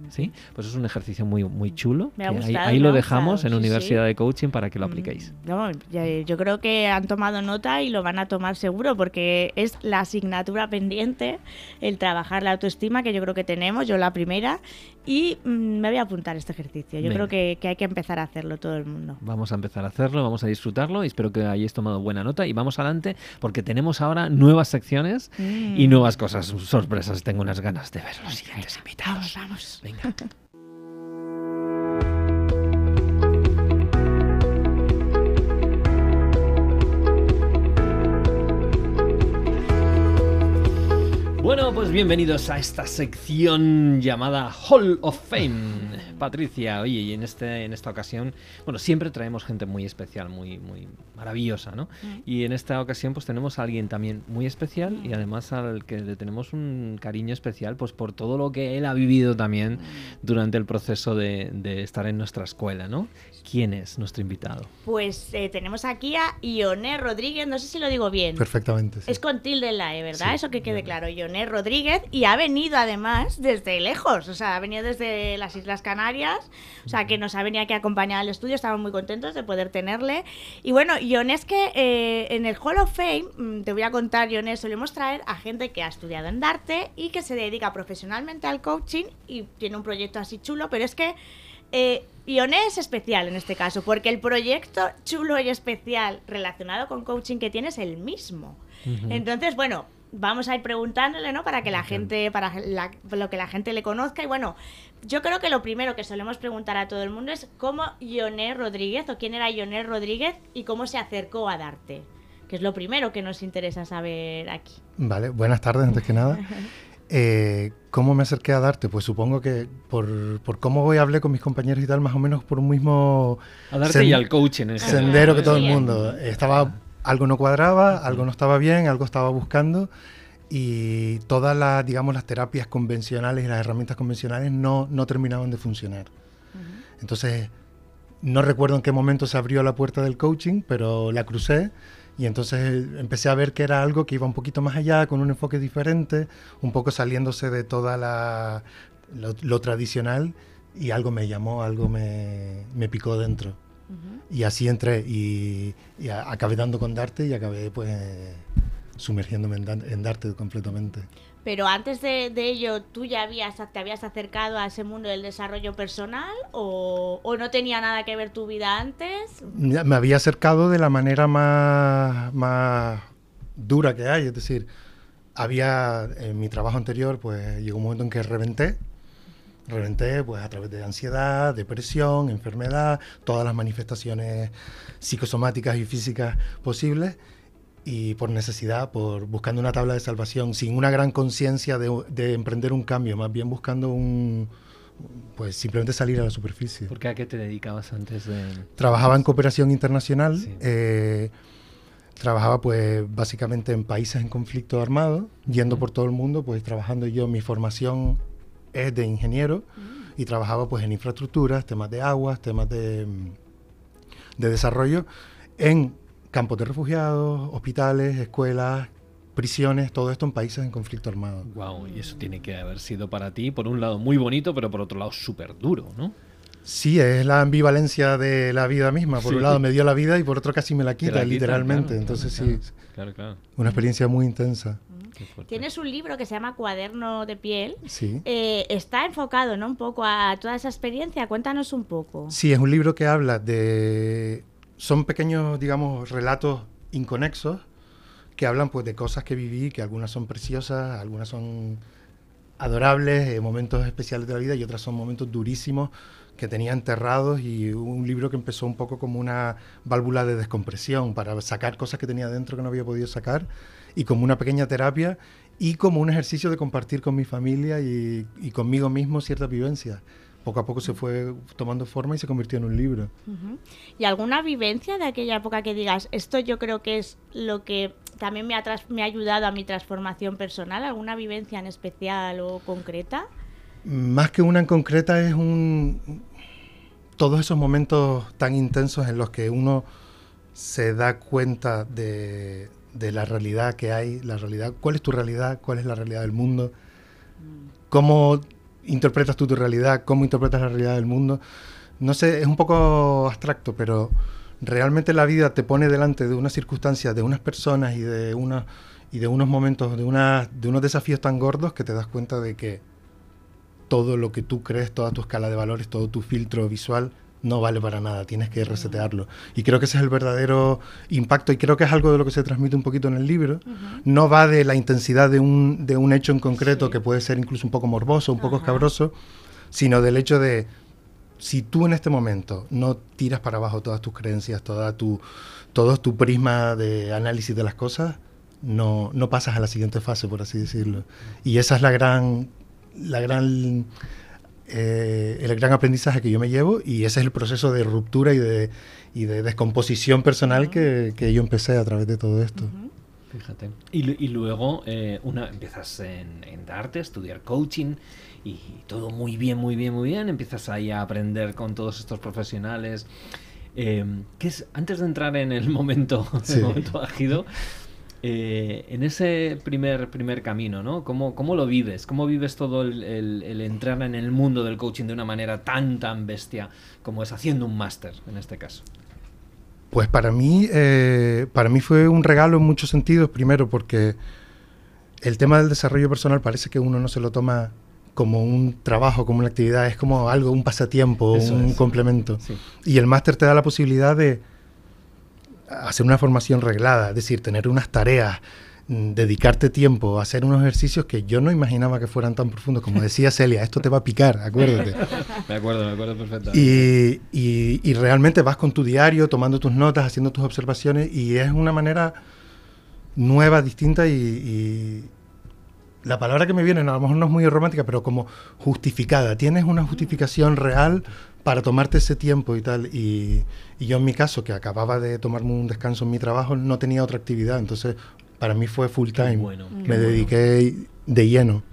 ¿Sí? Pues es un ejercicio muy, muy chulo. Me ha gustado, ahí, ahí lo dejamos en sí, Universidad sí. de Coaching para que lo apliquéis. No, yo creo que han tomado nota y lo van a tomar seguro porque es la asignatura pendiente el trabajar la autoestima que yo creo que tenemos, yo la primera, y mm, me voy a apuntar este ejercicio. Yo creo que, que, hay que empezar a hacerlo todo el mundo. Vamos a empezar a hacerlo, vamos a disfrutarlo y espero que hayáis tomado buena nota y vamos adelante porque tenemos ahora nuevas secciones mm. y nuevas cosas, sorpresas. Tengo unas ganas de ver los siguientes invitados. Vamos, vamos. Venga. Bueno, pues bienvenidos a esta sección llamada Hall of Fame. Patricia, oye, y en, este, en esta ocasión, bueno, siempre traemos gente muy especial, muy, muy maravillosa, ¿no? Mm. Y en esta ocasión pues tenemos a alguien también muy especial y además al que le tenemos un cariño especial pues por todo lo que él ha vivido también Mm. durante el proceso de, de estar en nuestra escuela, ¿no? ¿Quién es nuestro invitado? Pues eh, tenemos aquí a Ioné Rodríguez, no sé si lo digo bien. Perfectamente. Sí. Es con tilde en la E, ¿verdad? Sí, Eso que quede claro. Ioné Rodríguez y ha venido además desde lejos, o sea, ha venido desde las Islas Canarias, o sea, que nos ha venido aquí a acompañar al estudio, estamos muy contentos de poder tenerle. Y bueno, Ioné es que eh, en el Hall of Fame, mm, te voy a contar, Ioné, solemos traer a gente que ha estudiado en Darte y que se dedica profesionalmente al coaching y tiene un proyecto así chulo, pero es que eh, Ione es especial en este caso, porque el proyecto chulo y especial relacionado con coaching que tiene es el mismo. Uh -huh. Entonces, bueno, vamos a ir preguntándole, ¿no? Para que la gente, para la, lo que la gente le conozca. Y bueno, yo creo que lo primero que solemos preguntar a todo el mundo es cómo Ioné Rodríguez o quién era Ioné Rodríguez y cómo se acercó a Darte. Que es lo primero que nos interesa saber aquí. Vale, buenas tardes antes que nada. Eh, ¿Cómo me acerqué a darte? Pues supongo que por, por cómo voy hablé con mis compañeros y tal, más o menos por un mismo a darte y al coaching en sendero que todo el mundo. Estaba algo no cuadraba, algo no estaba bien, algo estaba buscando y todas las, digamos, las terapias convencionales y las herramientas convencionales no, no terminaban de funcionar. Uh -huh. Entonces, no recuerdo en qué momento se abrió la puerta del coaching, pero la crucé y entonces empecé a ver que era algo que iba un poquito más allá, con un enfoque diferente, un poco saliéndose de toda la, lo, lo tradicional y algo me llamó, algo me, me picó dentro. Uh -huh. Y así entré y, y, acabé dando con Darte y acabé pues sumergiéndome en, en Darte completamente. Pero antes de, de, ello, ¿tú ya habías, te habías acercado a ese mundo del desarrollo personal o, o, no tenía nada que ver tu vida antes? Me había acercado de la manera más, más dura que hay, es decir, había en mi trabajo anterior, pues llegó un momento en que reventé, reventé pues a través de ansiedad, depresión, enfermedad, todas las manifestaciones psicosomáticas y físicas posibles y por necesidad, por buscando una tabla de salvación, sin una gran conciencia de, de emprender un cambio, más bien buscando un, pues simplemente salir a la superficie. ¿Por qué a qué te dedicabas antes de...? Trabajaba en cooperación internacional, Sí. eh, trabajaba pues básicamente en países en conflicto armado, yendo por todo el mundo, pues trabajando yo, mi formación es de ingeniero y trabajaba pues en infraestructuras, temas de aguas, temas de, mm, de desarrollo, en campos de refugiados, hospitales, escuelas, prisiones, todo esto en países en conflicto armado. Wow, y eso tiene que haber sido para ti, por un lado, muy bonito, pero por otro lado, súper duro, ¿no? Sí, es la ambivalencia de la vida misma. Por Sí. un lado me dio la vida y por otro casi me la quita, la literalmente. claro, Entonces claro, sí, Claro, claro. una experiencia muy intensa. Qué fuerte. Tienes un libro que se llama Cuaderno de piel. Sí. Eh, está enfocado, ¿no? Un poco a toda esa experiencia. Cuéntanos un poco. Sí, es un libro que habla de... Son pequeños, digamos, relatos inconexos que hablan pues de cosas que viví, que algunas son preciosas, algunas son adorables, eh, momentos especiales de la vida y otras son momentos durísimos que tenía enterrados y un libro que empezó un poco como una válvula de descompresión para sacar cosas que tenía dentro que no había podido sacar y como una pequeña terapia y como un ejercicio de compartir con mi familia y, y conmigo mismo ciertas vivencias. Poco a poco se fue tomando forma y se convirtió en un libro. ¿Y alguna vivencia de aquella época que digas, esto yo creo que es lo que también me ha, tras- me ha ayudado a mi transformación personal? ¿Alguna vivencia en especial o concreta? Más que una en concreta es un todos esos momentos tan intensos en los que uno se da cuenta de, de la realidad que hay, la realidad, cuál es tu realidad, cuál es la realidad del mundo, cómo interpretas tú tu realidad, cómo interpretas la realidad del mundo. No sé, es un poco abstracto, pero realmente la vida te pone delante de unas circunstancias, de unas personas y de unos y de unos momentos, de una, de unos desafíos tan gordos que te das cuenta de que todo lo que tú crees, toda tu escala de valores, todo tu filtro visual no vale para nada, tienes que resetearlo. Y creo que ese es el verdadero impacto y creo que es algo de lo que se transmite un poquito en el libro. No va de la intensidad de un, de un hecho en concreto Sí. que puede ser incluso un poco morboso, un poco Ajá. escabroso, sino del hecho de si tú en este momento no tiras para abajo todas tus creencias, toda tu, todo tu prisma de análisis de las cosas, no, no pasas a la siguiente fase, por así decirlo. Y esa es la gran, la gran, eh, el gran aprendizaje que yo me llevo y ese es el proceso de ruptura y de, y de descomposición personal que, que yo empecé a través de todo esto. Fíjate. Y, y luego eh, una, empiezas en, en darte, a estudiar coaching y todo muy bien, muy bien, muy bien. Empiezas ahí a aprender con todos estos profesionales. Eh, ¿qué es, antes de entrar en el momento, el Sí. momento ágido, eh, en ese primer, primer camino, ¿no? ¿Cómo, cómo lo vives? ¿Cómo vives todo el, el- el entrar en el mundo del coaching de una manera tan, tan bestia como es haciendo un máster en este caso? Pues para mí, eh, para mí fue un regalo en muchos sentidos. Primero porque el tema del desarrollo personal parece que uno no se lo toma como un trabajo, como una actividad, es como algo, un pasatiempo, Eso un es. complemento. Sí. Y el máster te da la posibilidad de hacer una formación reglada, es decir, tener unas tareas, mm, dedicarte tiempo, hacer unos ejercicios que yo no imaginaba que fueran tan profundos. Como decía Celia, esto te va a picar, acuérdate. Me acuerdo, me acuerdo perfectamente. Y, y- y realmente vas con tu diario, tomando tus notas, haciendo tus observaciones, y es una manera nueva, distinta y, y la palabra que me viene, a lo mejor no es muy romántica, pero como justificada. Tienes una justificación real para tomarte ese tiempo y tal. Y, y yo en mi caso, que acababa de tomarme un descanso en mi trabajo, no tenía otra actividad, entonces para mí fue full time. bueno, qué me bueno. dediqué de lleno.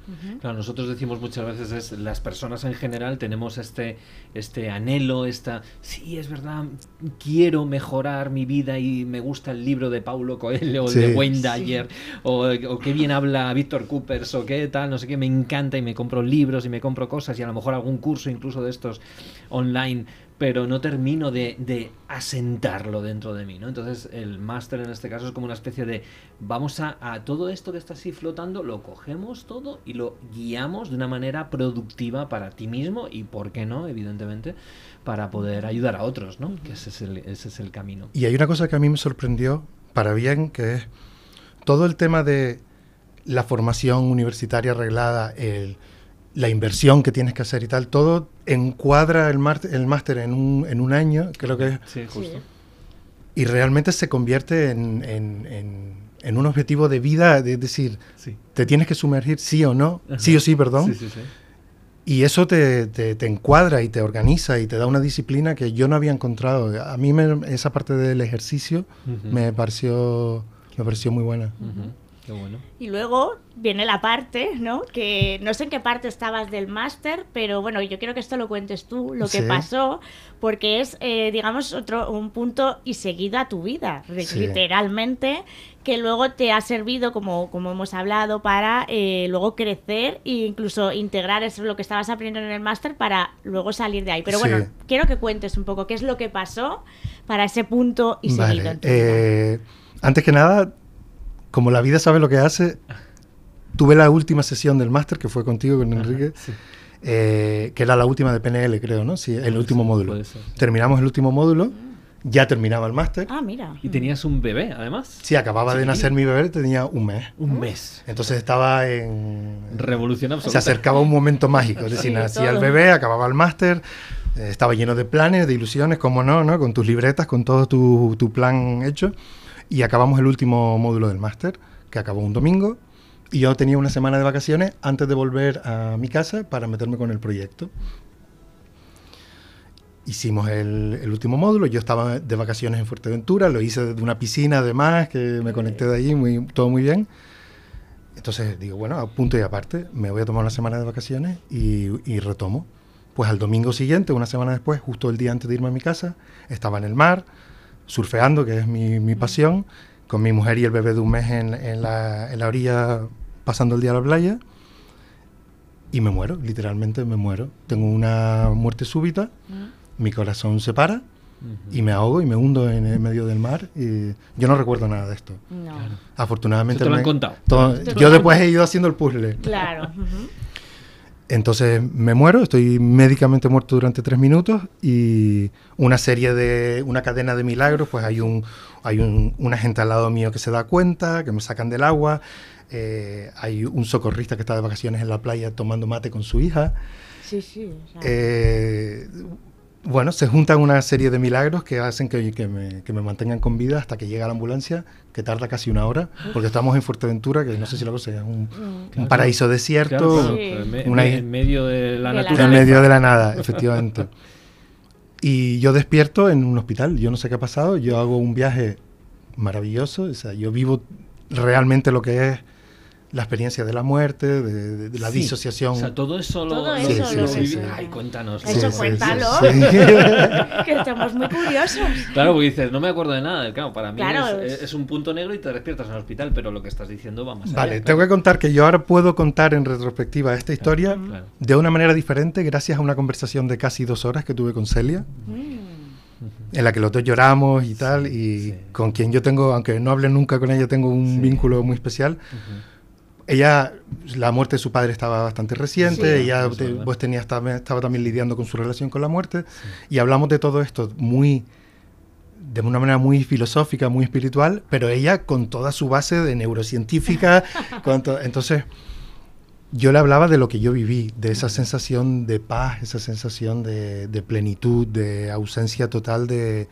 Claro, nosotros decimos muchas veces es las personas en general tenemos este este anhelo, esta sí es verdad quiero mejorar mi vida y me gusta el libro de Paulo Coelho o el Sí. de Wayne Dyer o, o qué bien habla Víctor Coopers o qué tal, no sé qué, me encanta y me compro libros y me compro cosas y a lo mejor algún curso incluso de estos online pero no termino de, asentarlo dentro de mí, ¿no? Entonces el máster en este caso es como una especie de vamos a, todo esto que está así flotando, lo cogemos todo y lo guiamos de una manera productiva para ti mismo y, ¿por qué no? Evidentemente, para poder ayudar a otros, ¿no? Que ese es el, ese es el camino. Y hay una cosa que a mí me sorprendió para bien, que es todo el tema de la formación universitaria arreglada, el- la inversión que tienes que hacer y tal, todo encuadra el, máster en un, en un año, creo que es Sí, justo. y realmente se convierte en, en- en- en un objetivo de vida, es decir, Sí. te tienes que sumergir sí o no, Ajá. sí o sí, perdón, Sí, sí, sí. y eso te, te- te encuadra y te organiza y te da una disciplina que yo no había encontrado. A mí me- esa parte del ejercicio me pareció me pareció muy buena. Ujú. Qué bueno. Y luego viene la parte, ¿no? Que no sé en qué parte estabas del máster, pero bueno, yo quiero que esto lo cuentes tú, lo que Sí. pasó, porque es, eh, digamos, otro un punto y seguido a tu vida, Sí. literalmente, que luego te ha servido, como, como hemos hablado, para eh, luego crecer e incluso integrar eso lo que estabas aprendiendo en el máster para luego salir de ahí. Pero Sí. bueno, quiero que cuentes un poco qué es lo que pasó para ese punto y seguido Vale, en tu vida. eh, antes que nada, como la vida sabe lo que hace, tuve la última sesión del máster que fue contigo, con Enrique, Sí. eh, que era la última de PNL, creo, ¿no? Sí, el último ser, módulo. ser. Terminamos el último módulo, ya terminaba el máster. Ah, mira. Y tenías un bebé, además. Sí, acababa de nacer mi bebé, tenía un mes. Un mes. Entonces estaba en... Revolución Se absoluta. acercaba un momento mágico, es decir, Sí, nacía el bebé, acababa el máster, eh, estaba lleno de planes, de ilusiones, como no, ¿no? Con tus libretas, con todo tu, tu plan hecho. Y acabamos el último módulo del máster, que acabó un domingo. Y yo tenía una semana de vacaciones antes de volver a mi casa para meterme con el proyecto. Hicimos el, el último módulo, yo estaba de vacaciones en Fuerteventura, lo hice desde una piscina además, que me conecté de allí, muy, todo muy bien. Entonces digo, bueno, a punto y aparte, me voy a tomar una semana de vacaciones y, y retomo. Pues al domingo siguiente, una semana después, justo el día antes de irme a mi casa, estaba en el mar, surfeando, que es mi, mi pasión, con mi mujer y el bebé de un mes en, en la, en la orilla, pasando el día a la playa, y me muero, literalmente me muero. Tengo una muerte súbita, mi corazón se para Ujú. y me ahogo y me hundo en el medio del mar. Y yo no recuerdo nada de esto. No. Afortunadamente. Eso te lo han me- contado. todo- yo después he ido haciendo el puzzle. Claro. ujú. Entonces me muero, estoy médicamente muerto durante tres minutos y una serie de, una cadena de milagros, pues hay un, hay un, una gente al lado mío que se da cuenta, que me sacan del agua, eh, hay un socorrista que está de vacaciones en la playa tomando mate con su hija. Sí, sí. o sea, Eh, bueno, se juntan una serie de milagros que hacen que, que me, que me mantengan con vida hasta que llega la ambulancia, que tarda casi una hora, porque estamos en Fuerteventura, que no sé si lo conoces, es un, mm, un paraíso desierto, Claro, claro, Sí. en me- Una- en medio de la De la naturaleza. en medio de la nada, efectivamente. Y yo despierto en un hospital, yo no sé qué ha pasado, yo hago un viaje maravilloso, o sea, yo vivo realmente lo que es la experiencia de la muerte, de, de- de la Sí. disociación. O sea, todo eso lo, Todo eso lo lo Sí, sí, sí. Ay, cuéntanos. Eso sí, cuéntalo. sí. que estamos muy curiosos. Claro, porque dices, no me acuerdo de nada. Claro, para mí Claro, es, es- es un punto negro y te despiertas en el hospital, pero lo que estás diciendo va más allá. Vale, claro. tengo que contar que yo ahora puedo contar en retrospectiva esta historia Claro. de una manera diferente gracias a una conversación de casi dos horas que tuve con Celia, Mm. en la que los dos lloramos y tal, y sí. con quien yo tengo, aunque no hable nunca con ella, tengo un Sí. vínculo muy especial. Ujú. Ella, la muerte de su padre estaba bastante reciente, Sí. ella te- tenía, estaba, estaba también lidiando con su relación con la muerte, y hablamos de todo esto muy de una manera muy filosófica, muy espiritual, pero ella con toda su base de neurocientífica, con to- entonces yo le hablaba de lo que yo viví, de esa sensación de paz, esa sensación de, de plenitud, de ausencia total de,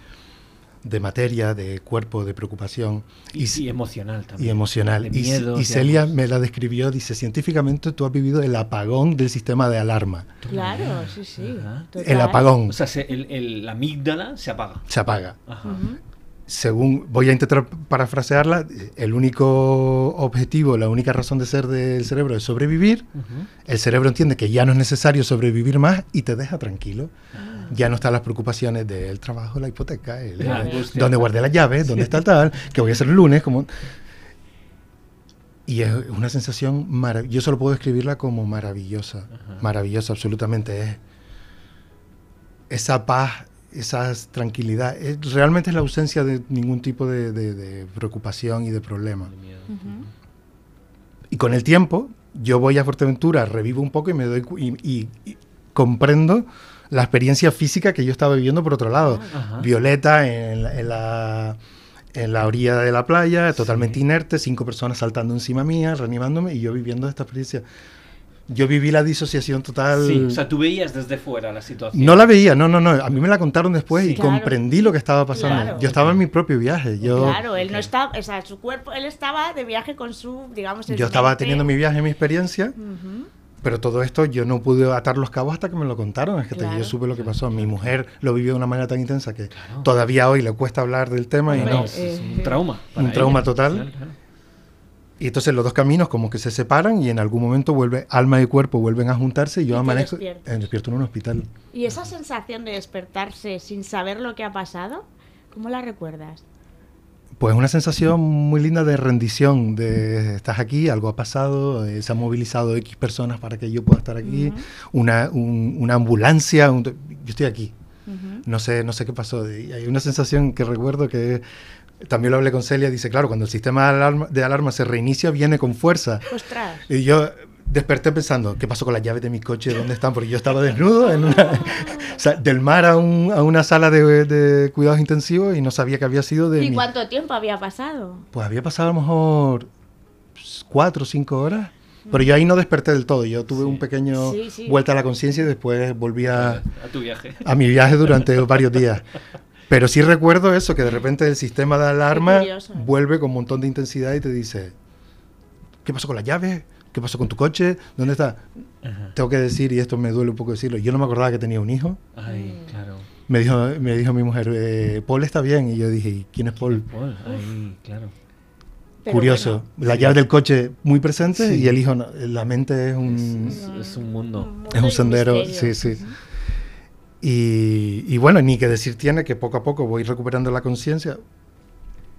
de materia, de cuerpo, de preocupación. Y, y emocional también. y emocional. De Y, miedos, y de Celia me la describió, dice, científicamente tú has vivido el apagón del sistema de alarma. Claro, sí, sí. Total. El apagón O sea, se- el, el- la amígdala se apaga. se apaga. Ajá. Según, voy a intentar parafrasearla, el único objetivo, la única razón de ser del cerebro es sobrevivir. El cerebro entiende que ya no es necesario sobrevivir más y te deja tranquilo. Ya no están las preocupaciones del trabajo, la hipoteca, el, La angustia. dónde guardé las llaves, dónde está el tal, que voy a hacer el lunes, como... Y es una sensación maravillosa. Yo solo puedo describirla como maravillosa. Ajá. Maravillosa, absolutamente. Es esa paz, esa tranquilidad. Es- realmente es la ausencia de ningún tipo de, de- de preocupación y de problema. De miedo. Ujú. Y con el tiempo, yo voy a Fuerteventura, revivo un poco y me doy cu- y, y- y comprendo la experiencia física que yo estaba viviendo por otro lado. Ajá. Violeta en, la- en la, en la orilla de la playa, totalmente Sí. inerte, cinco personas saltando encima mía, reanimándome y yo viviendo esta experiencia. yo viví la disociación total. Sí, o sea, tú veías desde fuera la situación. No la veía, no, no, no. A mí me la contaron después Sí, y claro. comprendí lo que estaba pasando. Claro. Yo estaba en mi propio viaje. Yo, Claro, él no estaba, o sea, su cuerpo, él estaba de viaje con su, digamos, en yo estaba teniendo mi viaje, mi experiencia, Ujú. Pero todo esto yo no pude atar los cabos hasta que me lo contaron. Es que te- Claro. yo supe lo que pasó. Mi mujer lo vivió de una manera tan intensa que todavía hoy le cuesta hablar del tema y no. Es, es un trauma. para un trauma total. Y entonces los dos caminos como que se separan y en algún momento vuelve alma y cuerpo vuelven a juntarse y yo amanezco eh, despierto en un hospital. Y esa sensación de despertarse sin saber lo que ha pasado, ¿cómo la recuerdas? Pues una sensación muy linda de rendición, de estás aquí, algo ha pasado, eh, se han movilizado X personas para que yo pueda estar aquí, una, un- una ambulancia, un- yo estoy aquí, Ujú. no sé, no sé qué pasó. Y hay una sensación que recuerdo que también lo hablé con Celia, dice, claro, cuando el sistema de alarma, de alarma se reinicia, viene con fuerza. Ostras. Y yo desperté pensando, ¿qué pasó con las llaves de mi coche? ¿Dónde están? Porque yo estaba desnudo en una, o sea, del mar a, un- a una sala de, de cuidados intensivos y no sabía que había sido de ¿Y mi- cuánto tiempo había pasado? Pues había pasado a lo mejor cuatro o cinco horas. Pero yo ahí no desperté del todo. Yo tuve Sí. un pequeño Sí, sí. vuelta a la conciencia y después volví a, A tu viaje. a mi viaje durante varios días. Pero sí recuerdo eso, que de repente el sistema de alarma vuelve con un montón de intensidad y te dice, ¿qué pasó con la llave? ¿Qué pasó con tu coche? ¿Dónde está? Ajá. Tengo que decir, y esto me duele un poco decirlo, yo no me acordaba que tenía un hijo. Ay, claro. Me dijo, me dijo mi mujer, eh, Paul está bien. Y yo dije, ¿y quién es Paul? Paul, ahí, claro. Pero Curioso. bueno, la llave del coche muy presente Sí. y el hijo, no. la mente es un, Es, es un mundo. mundo es un sendero. misterio. Sí, sí. Y, y bueno, ni que decir tiene que poco a poco voy recuperando la conciencia.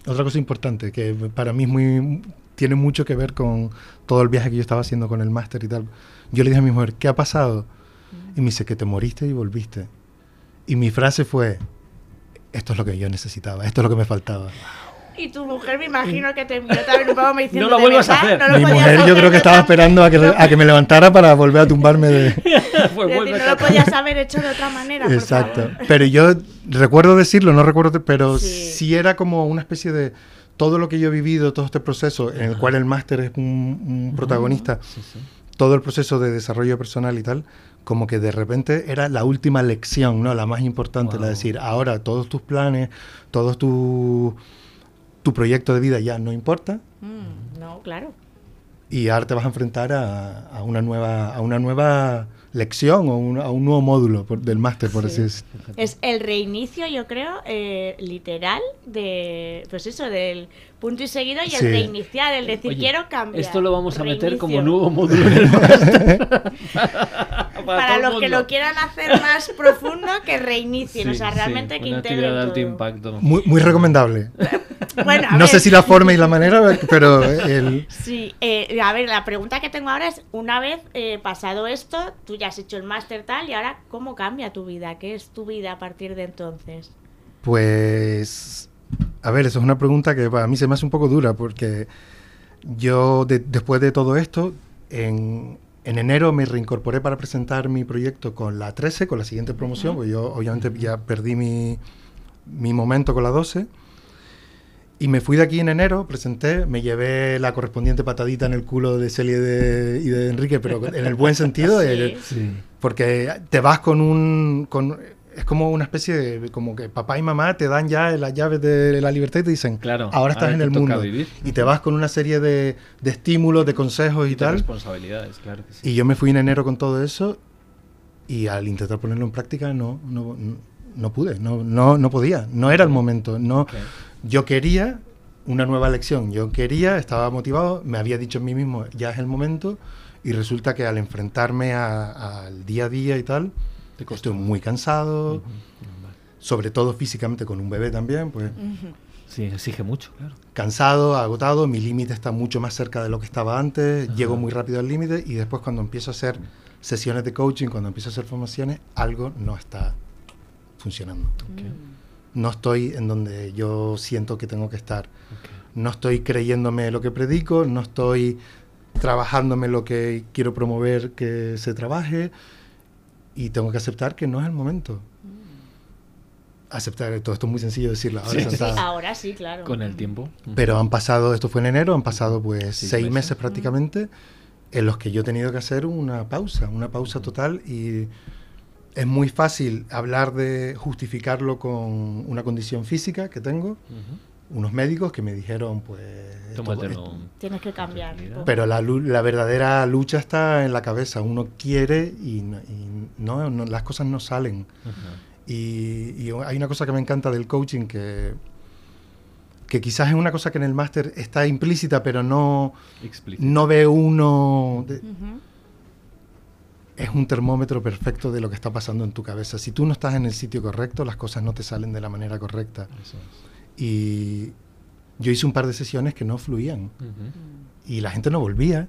Otra cosa importante, que para mí es muy, tiene mucho que ver con todo el viaje que yo estaba haciendo con el máster y tal. Yo le dije a mi mujer, ¿qué ha pasado? Y me dice que te moriste y volviste. Y mi frase fue, esto es lo que yo necesitaba, esto es lo que me faltaba. Y tu mujer me imagino que te miró también un poco me diciendo, No lo "¿De vuelvas a hacer". No mi mujer yo creo que estaba también". esperando a que, a que me levantara para volver a tumbarme de... Pues Es decir, no lo podías haber hecho de otra manera, por Exacto. favor. Pero yo recuerdo decirlo, no recuerdo, pero Sí. sí. era como una especie de todo lo que yo he vivido, todo este proceso, en el cual el máster es un, un protagonista, Sí, sí. todo el proceso de desarrollo personal y tal, como que de repente era la última lección, ¿no? La más importante, la de decir, ahora todos tus planes, todo tu, tu proyecto de vida ya no importa Mm, no, claro. y ahora te vas a enfrentar a, a una nueva a una nueva lección o un- a un nuevo módulo por- del máster, por Sí. así decirlo. Es el reinicio, yo creo, eh, literal de, pues eso, del punto y seguido y el reiniciar, el decir Oye, quiero cambiar. Esto lo vamos a meter como nuevo módulo en el máster. Para los que lo quieran hacer más profundo, que reinicien, o sea, sí, realmente que integren alto impacto. Muy, muy recomendable. Bueno, No ver, sé si la forma y la manera, pero el, Sí, eh, a ver, la pregunta que tengo ahora es, una vez eh, pasado esto, tú ya has hecho el máster tal, y ahora, ¿cómo cambia tu vida? ¿Qué es tu vida a partir de entonces? pues, a ver, eso es una pregunta que para mí se me hace un poco dura porque yo de- después de todo esto, en, en enero me reincorporé para presentar mi proyecto con la 13, con la siguiente promoción, porque yo obviamente ya perdí mi, mi momento con la 12. Y me fui de aquí en enero, presenté, me llevé la correspondiente patadita en el culo de Celia y de, y de Enrique, pero en el buen sentido. Sí. el- Sí. porque te vas con un... Con, es como una especie de... Como que papá y mamá te dan ya las llaves de la libertad y te dicen, Claro, ahora estás ahora en el mundo. vivir. Y te vas con una serie de, de estímulos, de consejos y Y tal. responsabilidades, claro que sí. Y yo me fui en enero con todo eso y al intentar ponerlo en práctica no, no, no- pude, no, no, no podía, no era el momento. No, Ok. Yo quería una nueva lección, yo quería, estaba motivado, me había dicho a mí mismo, ya es el momento, y resulta que al enfrentarme al día a día y tal, Te costó. estoy muy cansado, sobre todo físicamente con un bebé también, pues Sí, exige mucho, claro. cansado, agotado, mi límite está mucho más cerca de lo que estaba antes, llego muy rápido al límite y después cuando empiezo a hacer sesiones de coaching, cuando empiezo a hacer formaciones, algo no está funcionando. No estoy en donde yo siento que tengo que estar. No estoy creyéndome lo que predico, no estoy trabajándome lo que quiero promover que se trabaje y tengo que aceptar que no es el momento. Aceptar, todo esto es muy sencillo decirlo ahora Sí. Sí, ahora sí, claro. Con el tiempo. Pero han pasado, esto fue en enero, han pasado pues Seis seis, meses. meses. prácticamente en los que yo he tenido que hacer una pausa, una pausa total y es muy fácil hablar de justificarlo con una condición física que tengo, unos médicos que me dijeron, pues... Tienes que cambiar. Pero la, la, verdadera lucha está en la cabeza, uno quiere y, no, las cosas no salen. y, y hay una cosa que me encanta del coaching que que quizás es una cosa que en el máster está implícita, pero no, no ve uno... Es un termómetro perfecto de lo que está pasando en tu cabeza. Si tú no estás en el sitio correcto, las cosas no te salen de la manera correcta. Y yo hice un par de sesiones que no fluían. Y la gente no volvía.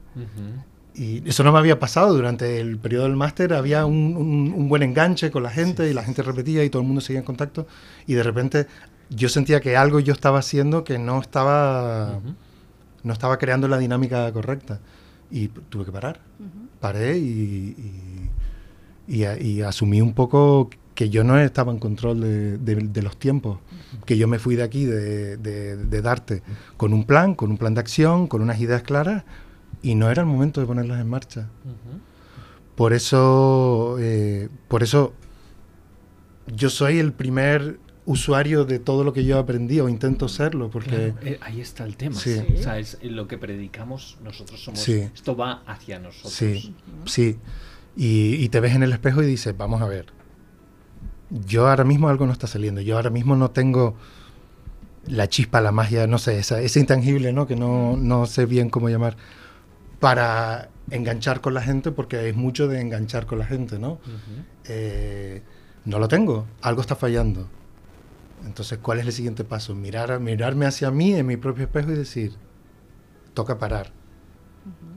Y eso no me había pasado durante el periodo del máster. Había un, buen enganche con la gente y la gente repetía y todo el mundo seguía en contacto. Y de repente yo sentía que algo yo estaba haciendo que no estaba, no estaba creando la dinámica correcta. Y tuve que parar. Paré y, y, asumí un poco que yo no estaba en control de, los tiempos, que yo me fui de aquí, de, de, darte, con un plan, con un plan de acción, con unas ideas claras, y no era el momento de ponerlas en marcha. Por eso, eh, por eso yo soy el primer usuario de todo lo que yo aprendí o intento serlo porque eh, ahí está el tema. O sea es lo que predicamos nosotros somos esto va hacia nosotros. Sí sí. Y, te ves en el espejo y dices vamos a ver yo ahora mismo algo no está saliendo yo ahora mismo no tengo la chispa la magia no sé esa, ese intangible no que no, no sé bien cómo llamar para enganchar con la gente porque es mucho de enganchar con la gente no eh, no lo tengo algo está fallando entonces, ¿cuál es el siguiente paso? Mirar, mirarme hacia mí en mi propio espejo y decir, toca parar.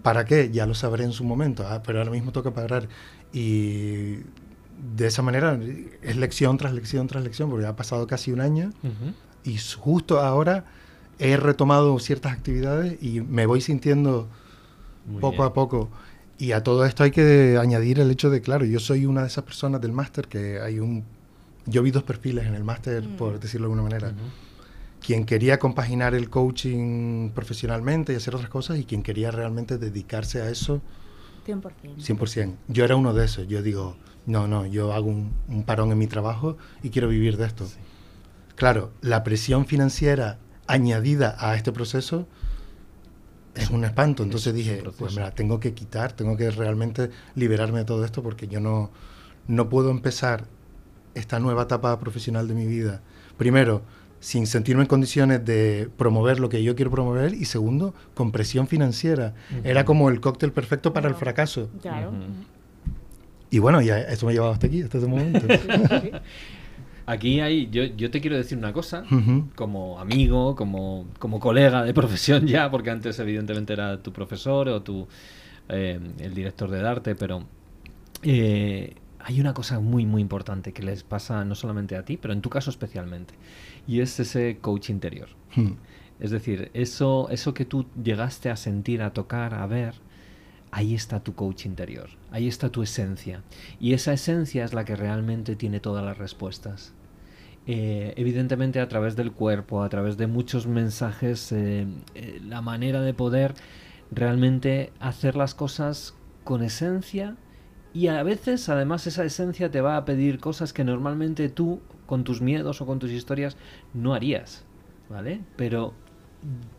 ¿Para qué? Ya lo sabré en su momento, ah, pero ahora mismo toca parar. Y de esa manera es lección tras lección tras lección, porque ha pasado casi un año y justo ahora he retomado ciertas actividades y me voy sintiendo poco a poco. Y a todo esto hay que añadir el hecho de, claro, yo soy una de esas personas del máster que hay un yo vi dos perfiles en el máster, mm. por decirlo de alguna manera. Quien quería compaginar el coaching profesionalmente y hacer otras cosas y quien quería realmente dedicarse a eso 100%. 100%. Yo era uno de esos. Yo digo, no, no, yo hago un, parón en mi trabajo y quiero vivir de esto. Claro, la presión financiera añadida a este proceso es un espanto. Entonces dije, pues mira, tengo que quitar, tengo que realmente liberarme de todo esto porque yo no, no puedo empezar esta nueva etapa profesional de mi vida. Primero, sin sentirme en condiciones de promover lo que yo quiero promover y segundo, con presión financiera. Era como el cóctel perfecto para el fracaso. Claro. Y bueno, ya esto me ha llevado hasta aquí, hasta este momento. Aquí hay, yo, yo, te quiero decir una cosa, como amigo, como, como colega de profesión ya, porque antes evidentemente era tu profesor o tu, eh, el director de arte, pero eh, hay una cosa muy, muy importante que les pasa no solamente a ti, pero en tu caso especialmente, y es ese coach interior. Hmm. Es decir, eso, eso que tú llegaste a sentir, a tocar, a ver, ahí está tu coach interior, ahí está tu esencia. Y esa esencia es la que realmente tiene todas las respuestas. Eh, evidentemente a través del cuerpo, a través de muchos mensajes, eh, eh, la manera de poder realmente hacer las cosas con esencia y a veces, además, esa esencia te va a pedir cosas que normalmente tú, con tus miedos o con tus historias, no harías. ¿Vale? Pero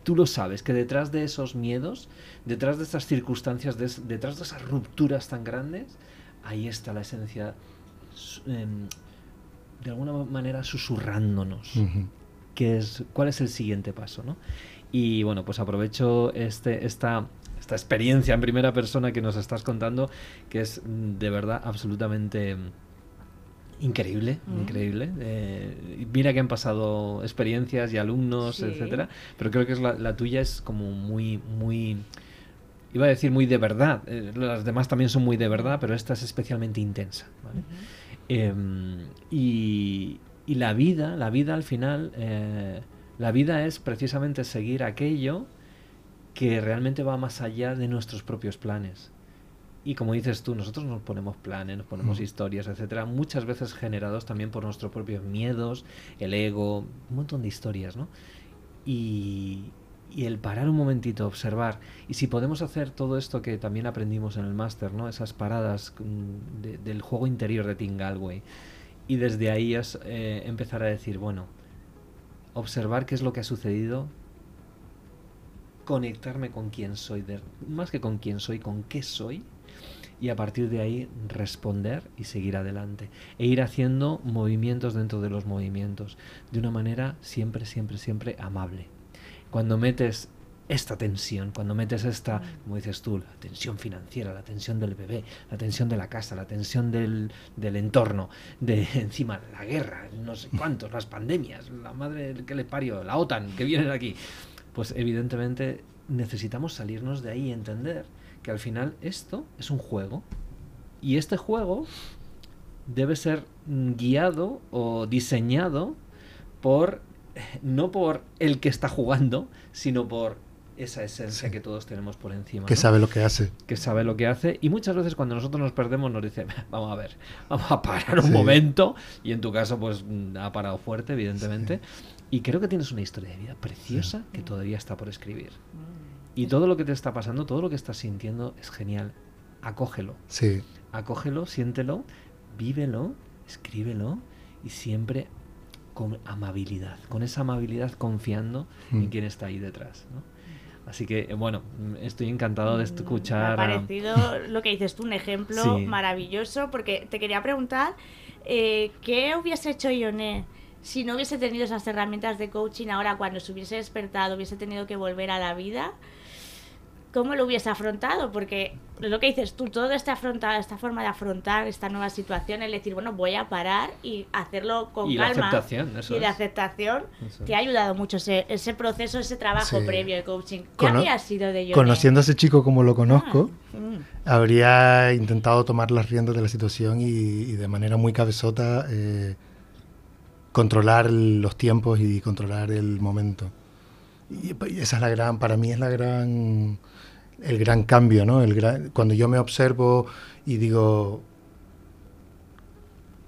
tú lo sabes, que detrás de esos miedos, detrás de estas circunstancias, detrás de esas rupturas tan grandes, ahí está la esencia, em, de alguna manera, susurrándonos. es, ¿Cuál es el siguiente paso? ¿no? Y bueno, pues aprovecho este, esta esta experiencia en primera persona que nos estás contando, que es mm, de verdad absolutamente increíble, mm. increíble. Eh, mira que han pasado experiencias y alumnos, etcétera, pero creo que es la, tuya es como muy, muy, iba a decir muy de verdad. Eh, las demás también son muy de verdad, pero esta es especialmente intensa. Em, y, y, la vida, la vida al final, eh, la vida es precisamente seguir aquello que realmente va más allá de nuestros propios planes. Y como dices tú, nosotros nos ponemos planes, nos ponemos mm. historias, etcétera, muchas veces generados también por nuestros propios miedos, el ego, un montón de historias, ¿no? Y, y el parar un momentito, observar. Y si podemos hacer todo esto que también aprendimos en el máster, ¿no? Esas paradas mm, del juego interior de Tim Galway. Y desde ahí es, eh, empezar a decir, bueno, observar qué es lo que ha sucedido, conectarme con quién soy, más que con quién soy, con qué soy, y a partir de ahí responder y seguir adelante. E ir haciendo movimientos dentro de los movimientos, de una manera siempre, siempre, siempre amable. Cuando metes esta tensión, cuando metes esta, como dices tú, la tensión financiera, la tensión del bebé, la tensión de la casa, la tensión del, del entorno, de encima la guerra, no sé cuántos, las pandemias, la madre que le parió, la OTAN que viene de aquí, pues evidentemente necesitamos salirnos de ahí y entender que al final esto es un juego y este juego debe ser guiado o diseñado por no por el que está jugando, sino por esa esencia que todos tenemos por encima. Que sabe lo que hace. Que sabe lo que hace. Y muchas veces cuando nosotros nos perdemos nos dice, vamos a ver, vamos a parar un momento. Y en tu caso, pues ha parado fuerte, evidentemente. Y creo que tienes una historia de vida preciosa que todavía está por escribir. Y todo lo que te está pasando, todo lo que estás sintiendo es genial. Acógelo. Sí. Acógelo, siéntelo, vívelo, escríbelo y siempre con amabilidad, con esa amabilidad confiando en mm. quien está ahí detrás. Así que, bueno, estoy encantado de mm, escuchar. Me ha parecido lo que dices tú, un ejemplo maravilloso, porque te quería preguntar, eh, ¿qué hubiese hecho Ioné si no hubiese tenido esas herramientas de coaching ahora cuando se hubiese despertado, hubiese tenido que volver a la vida? Cómo lo hubiese afrontado, porque lo que dices tú, todo este afrontar, esta forma de afrontar esta nueva situación, es decir, bueno, voy a parar y hacerlo con y calma. aceptación, y de aceptación, te ha ayudado mucho ese, ese proceso, ese trabajo previo de coaching. ¿Qué habría sido de ello? Conociendo a ese chico como lo conozco, ah, mm. habría intentado tomar las riendas de la situación y, de manera muy cabezota eh, controlar los tiempos y controlar el momento. Y esa es la gran, para mí es la gran el gran cambio, ¿no? El cuando yo me observo y digo,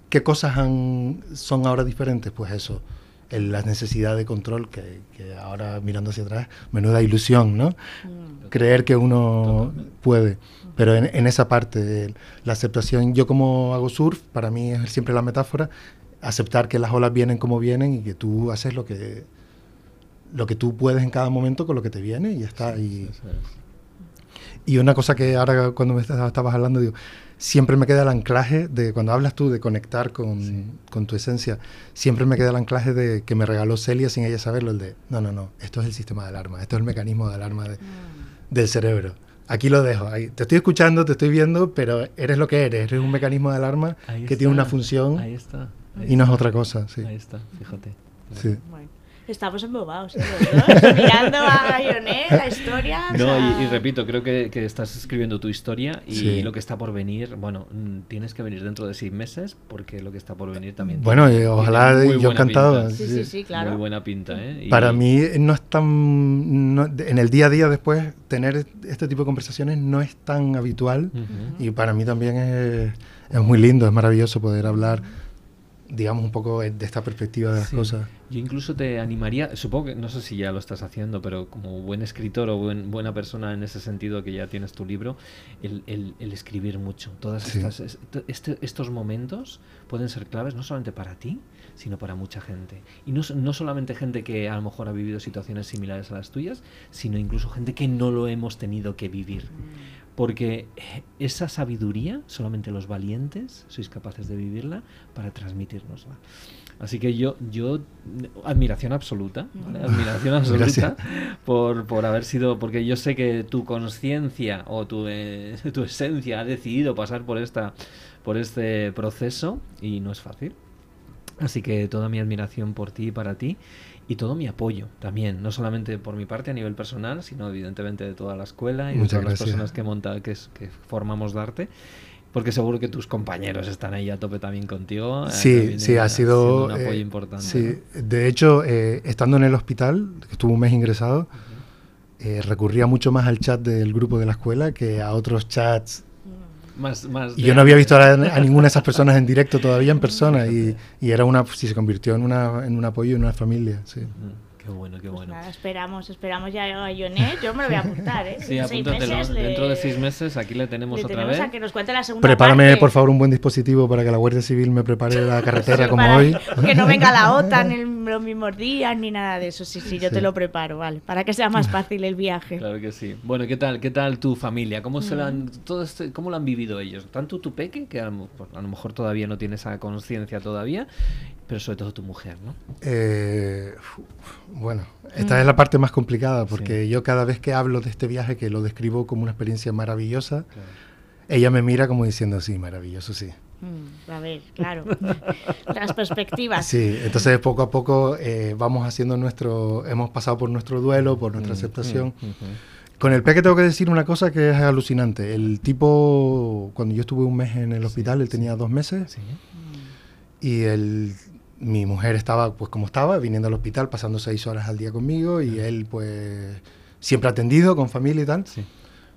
¿qué cosas han, son ahora diferentes? Pues eso, la necesidad de control, que, ahora mirando hacia atrás, menuda ilusión, ¿no? Mm. Creer que uno puede. Pero en, esa parte, la aceptación, yo como hago surf, para mí es siempre la metáfora, aceptar que las olas vienen como vienen y que tú haces lo que lo que tú puedes en cada momento con lo que te viene y ya está. y, y una cosa que ahora cuando me estabas hablando, digo, siempre me queda el anclaje de, cuando hablas tú de conectar con, con, tu esencia, siempre me queda el anclaje de que me regaló Celia sin ella saberlo, el de, no, no, no, esto es el sistema de alarma, esto es el mecanismo de alarma mm. del cerebro. Aquí lo dejo, ahí. te estoy escuchando, te estoy viendo, pero eres lo que eres, eres un mecanismo de alarma que tiene una función ahí está, y no es otra cosa. Sí. Ahí está, fíjate. Sí. Estamos embobados, ¿eh? mirando a Ionet, la historia. No, y, repito, creo que, estás escribiendo tu historia y lo que está por venir, bueno, mm, tienes que venir dentro de seis meses porque lo que está por venir también. Bueno, ojalá yo encantado. Sí, sí, sí, claro. Muy buena pinta, ¿eh? Para mí no es tan. en el día a día después, tener este tipo de conversaciones no es tan habitual y para mí también es, es muy lindo, es maravilloso poder hablar digamos, un poco de esta perspectiva de las cosas. Yo incluso te animaría, supongo que, no sé si ya lo estás haciendo, pero como buen escritor o buena persona en ese sentido que ya tienes tu libro, el, el, escribir mucho. Todas estas, este, estos momentos pueden ser claves no solamente para ti, sino para mucha gente. Y no, no solamente gente que a lo mejor ha vivido situaciones similares a las tuyas, sino incluso gente que no lo hemos tenido que vivir. Mm porque esa sabiduría solamente los valientes sois capaces de vivirla para transmitirnosla. Así que yo, yo admiración absoluta, admiración absoluta por, por, haber sido, porque yo sé que tu conciencia o tu, eh, tu esencia ha decidido pasar por esta, por este proceso y no es fácil. Así que toda mi admiración por ti y para ti y todo mi apoyo también, no solamente por mi parte a nivel personal, sino evidentemente de toda la escuela y de todas las personas que, monta, que, que formamos Darte porque seguro que tus compañeros están ahí a tope también contigo. Eh, sí, sí, ha sido un apoyo eh, importante. Sí, de hecho, eh, estando en el hospital, estuve un mes ingresado, recurría mucho más al chat del grupo de la escuela que a otros chats y yo no había visto a, ninguna de esas personas en directo todavía en persona y, y era una, si se convirtió en, una, en un apoyo en una familia. Sí. Qué bueno, qué Pues bueno. nada, esperamos, esperamos ya a Ionet. Yo me lo voy a apuntar, ¿eh? Sí, Seis apúntatelo. meses le- Dentro de seis meses aquí le tenemos le otra tenemos vez. a que nos cuente la segunda Prepárame, parte. por favor, un buen dispositivo para que la Guardia Civil me prepare la carretera Sí, como hoy. Que no venga la OTAN en los mismos días ni nada de eso. Sí, sí, yo Sí. te lo preparo, vale. Para que sea más fácil el viaje. Claro que sí. Bueno, ¿qué tal, qué tal tu familia? ¿Cómo se lo Mm. han, todo este, cómo lo han vivido ellos? Tanto tu peque, que a lo, mejor- a lo mejor todavía no tiene esa conciencia todavía, pero sobre todo tu mujer, ¿no? Eh, bueno, esta es la parte más complicada porque yo cada vez que hablo de este viaje, que lo describo como una experiencia maravillosa, ella me mira como diciendo, sí, maravilloso, sí. Mm, a ver, claro. Las perspectivas. Sí, entonces poco a poco eh, vamos haciendo nuestro, hemos pasado por nuestro duelo, por nuestra aceptación. Mm, ujú. Con el peque tengo que decir una cosa que es alucinante. El tipo, cuando yo estuve un mes en el hospital, él tenía dos meses Sí. y el, mi mujer estaba pues como estaba, viniendo al hospital, pasando seis horas al día conmigo y él pues siempre atendido, con familia y tal. Sí.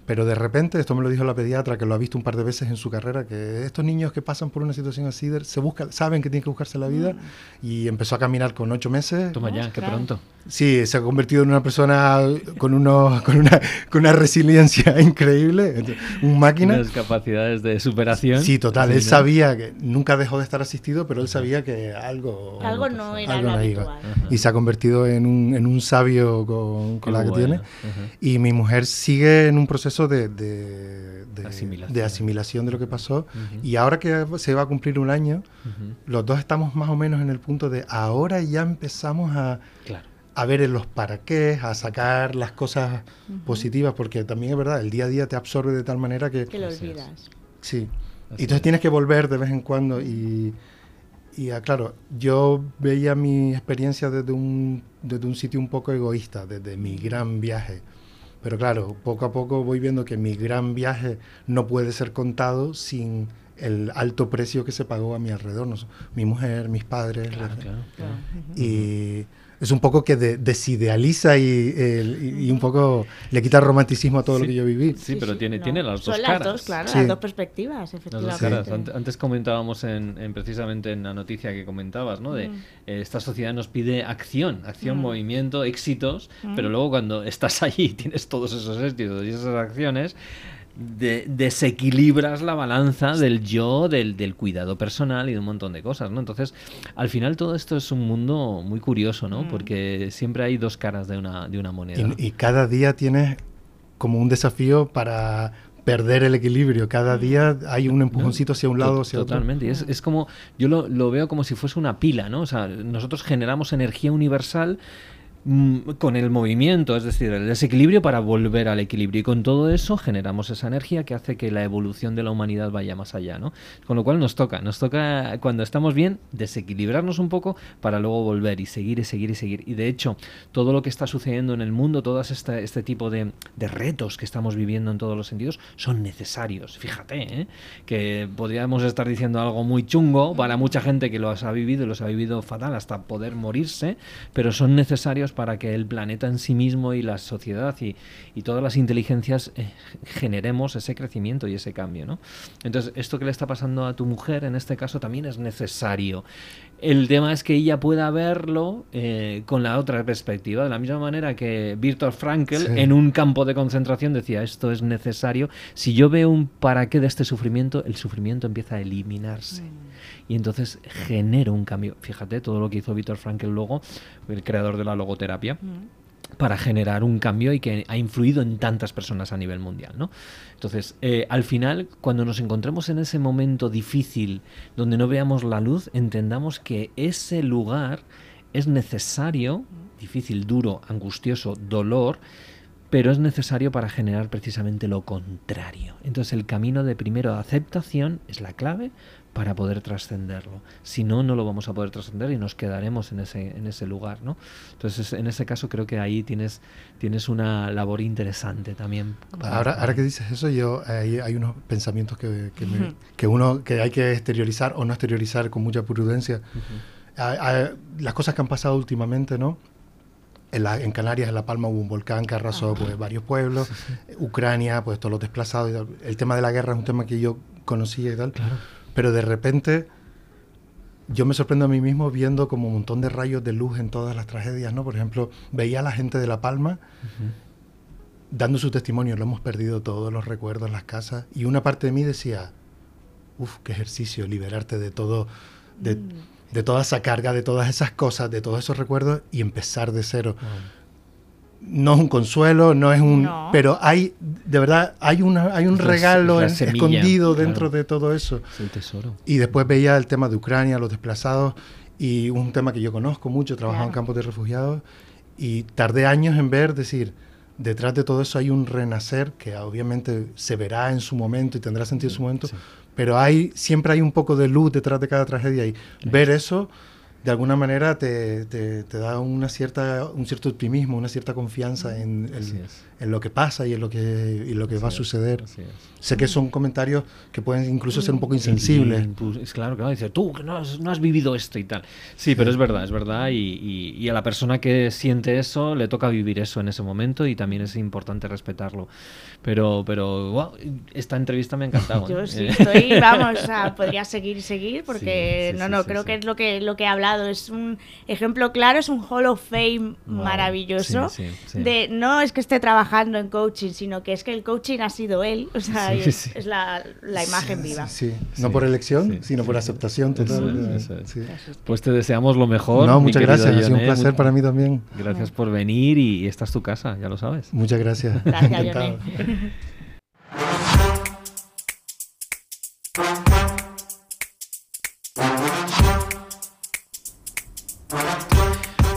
Pero de repente, esto me lo dijo la pediatra, que lo ha visto un par de veces en su carrera, que estos niños que pasan por una situación así, se buscan, saben que tienen que buscarse la vida, y empezó a caminar con ocho meses. Toma ya, qué pronto. Sí, se ha convertido en una persona con, unos, con, una, con una resiliencia increíble, un máquina. Unas capacidades de superación. Sí, total, Sí, él ¿no? sabía que nunca dejó de estar asistido, pero él sabía que algo, Algo no era algo lo iba. habitual. Y se ha convertido en un, en un sabio con, con la que bueno. tiene. Ajá. Y mi mujer sigue en un proceso de, de, de- Asimilación. de asimilación de lo que pasó. Y ahora que se va a cumplir un año, los dos estamos más o menos en el punto de ahora ya empezamos a, Claro. a ver en los para qué, a sacar las cosas positivas, porque también es verdad, el día a día te absorbe de tal manera que... Que lo olvidas. Sí. Así Y entonces es. tienes que volver de vez en cuando y, y ah, claro, yo veía mi experiencia desde un, desde un sitio un poco egoísta, desde mi gran viaje. Pero claro, poco a poco voy viendo que mi gran viaje no puede ser contado sin el alto precio que se pagó a mi alrededor, no mi mujer, mis padres. Claro, la- claro, claro. Y es un poco que de- desidealiza y, el- y- un poco le quita el romanticismo a todo lo que yo viví. Sí, pero tiene, no. tiene las dos Son caras. las dos, claro, Sí. las dos perspectivas, Las dos efectivamente. caras. Antes comentábamos en, en precisamente en la noticia que comentabas, ¿no? De Mm. eh, esta sociedad nos pide acción, acción, Mm. movimiento, éxitos, Mm. pero luego cuando estás allí y tienes todos esos éxitos y esas acciones, de- desequilibras la balanza del yo, del, del cuidado personal y de un montón de cosas, ¿no? Entonces, al final todo esto es un mundo muy curioso, ¿no? Mm. Porque siempre hay dos caras de una, de una moneda. Y, y cada día tienes como un desafío para perder el equilibrio. Cada día hay un empujoncito hacia un lado, hacia otro. Totalmente. Es, es como, yo lo, lo veo como si fuese una pila, ¿no? O sea, nosotros generamos energía universal con el movimiento, es decir, el desequilibrio para volver al equilibrio. Y con todo eso generamos esa energía que hace que la evolución de la humanidad vaya más allá, ¿no? Con lo cual nos toca, nos toca cuando estamos bien desequilibrarnos un poco para luego volver y seguir y seguir y seguir. Y de hecho, todo lo que está sucediendo en el mundo, todo este, este tipo de, de retos que estamos viviendo en todos los sentidos, son necesarios. Fíjate, ¿eh? que podríamos estar diciendo algo muy chungo para mucha gente que los ha vivido y los ha vivido fatal hasta poder morirse, pero son necesarios para que el planeta en sí mismo y la sociedad y, y todas las inteligencias eh, generemos ese crecimiento y ese cambio. ¿no? Entonces, esto que le está pasando a tu mujer en este caso también es necesario. El tema es que ella pueda verlo eh, con la otra perspectiva, de la misma manera que Viktor Frankl Sí. en un campo de concentración decía esto es necesario. Si yo veo un para qué de este sufrimiento, el sufrimiento empieza a eliminarse. Y entonces genera un cambio. Fíjate todo lo que hizo Viktor Frankl luego, el creador de la logoterapia Mm. para generar un cambio y que ha influido en tantas personas a nivel mundial, ¿no? Entonces, eh, al final, cuando nos encontremos en ese momento difícil donde no veamos la luz, entendamos que ese lugar es necesario, difícil, duro, angustioso, dolor, pero es necesario para generar precisamente lo contrario. Entonces, el camino de primero aceptación es la clave para poder trascenderlo. Si no, no lo vamos a poder trascender y nos quedaremos en ese, en ese lugar, ¿no? Entonces, en ese caso creo que ahí tienes, tienes una labor interesante también. para- Ahora, ahora que dices eso, yo hay, hay unos pensamientos que, que, me- Ujú. que uno que hay que exteriorizar o no exteriorizar con mucha prudencia. Ujú. Ah, ah, las cosas que han pasado últimamente, ¿no? En, la- en Canarias, en La Palma, hubo un volcán que arrasó pues, varios pueblos. Ucrania, pues todos los desplazados. y tal. El tema de la guerra es un tema que yo conocía y tal. Claro. Pero de repente yo me sorprendo a mí mismo viendo como un montón de rayos de luz en todas las tragedias, ¿no? Por ejemplo, veía a la gente de La Palma dando su testimonio, lo hemos perdido todos los recuerdos, las casas, y una parte de mí decía, uff, qué ejercicio, liberarte de todo, de, mm. toda esa carga, de todas esas cosas, de todos esos recuerdos y empezar de cero. No es un consuelo, no es un... Pero hay, de verdad, hay, una, hay un regalo escondido dentro de todo eso. Es el tesoro. Y después veía el tema de Ucrania, los desplazados, y un tema que yo conozco mucho, trabajo en campos de refugiados, y tardé años en ver, decir, detrás de todo eso hay un renacer que obviamente se verá en su momento y tendrá sentido en su momento, pero hay siempre hay un poco de luz detrás de cada tragedia y ver eso de alguna manera te, te, da una cierta, un cierto optimismo, una cierta confianza en, en, lo que pasa y en lo que, y lo que va a suceder. Sé que son comentarios que pueden incluso ser un poco insensibles. Es claro, claro, dice, tú que no has, no has, vivido esto y tal. Sí, pero es verdad, es verdad. Y, y, a la persona que siente eso le toca vivir eso en ese momento y también es importante respetarlo. Pero, pero esta entrevista me ha encantado. Yo ¿eh? sí, estoy, vamos, podría seguir y seguir porque no, no, creo que es lo que, lo que he hablado. Es un ejemplo claro, es un Hall of Fame maravilloso. De no es que esté trabajando en coaching, sino que es que el coaching ha sido él. O sea, es, la, la, imagen viva. Sí, no por elección, sino por aceptación total. Pues te deseamos lo mejor. No, muchas gracias, ha sido un placer para mí también. Gracias por venir y esta es tu casa, ya lo sabes. Muchas gracias. Gracias,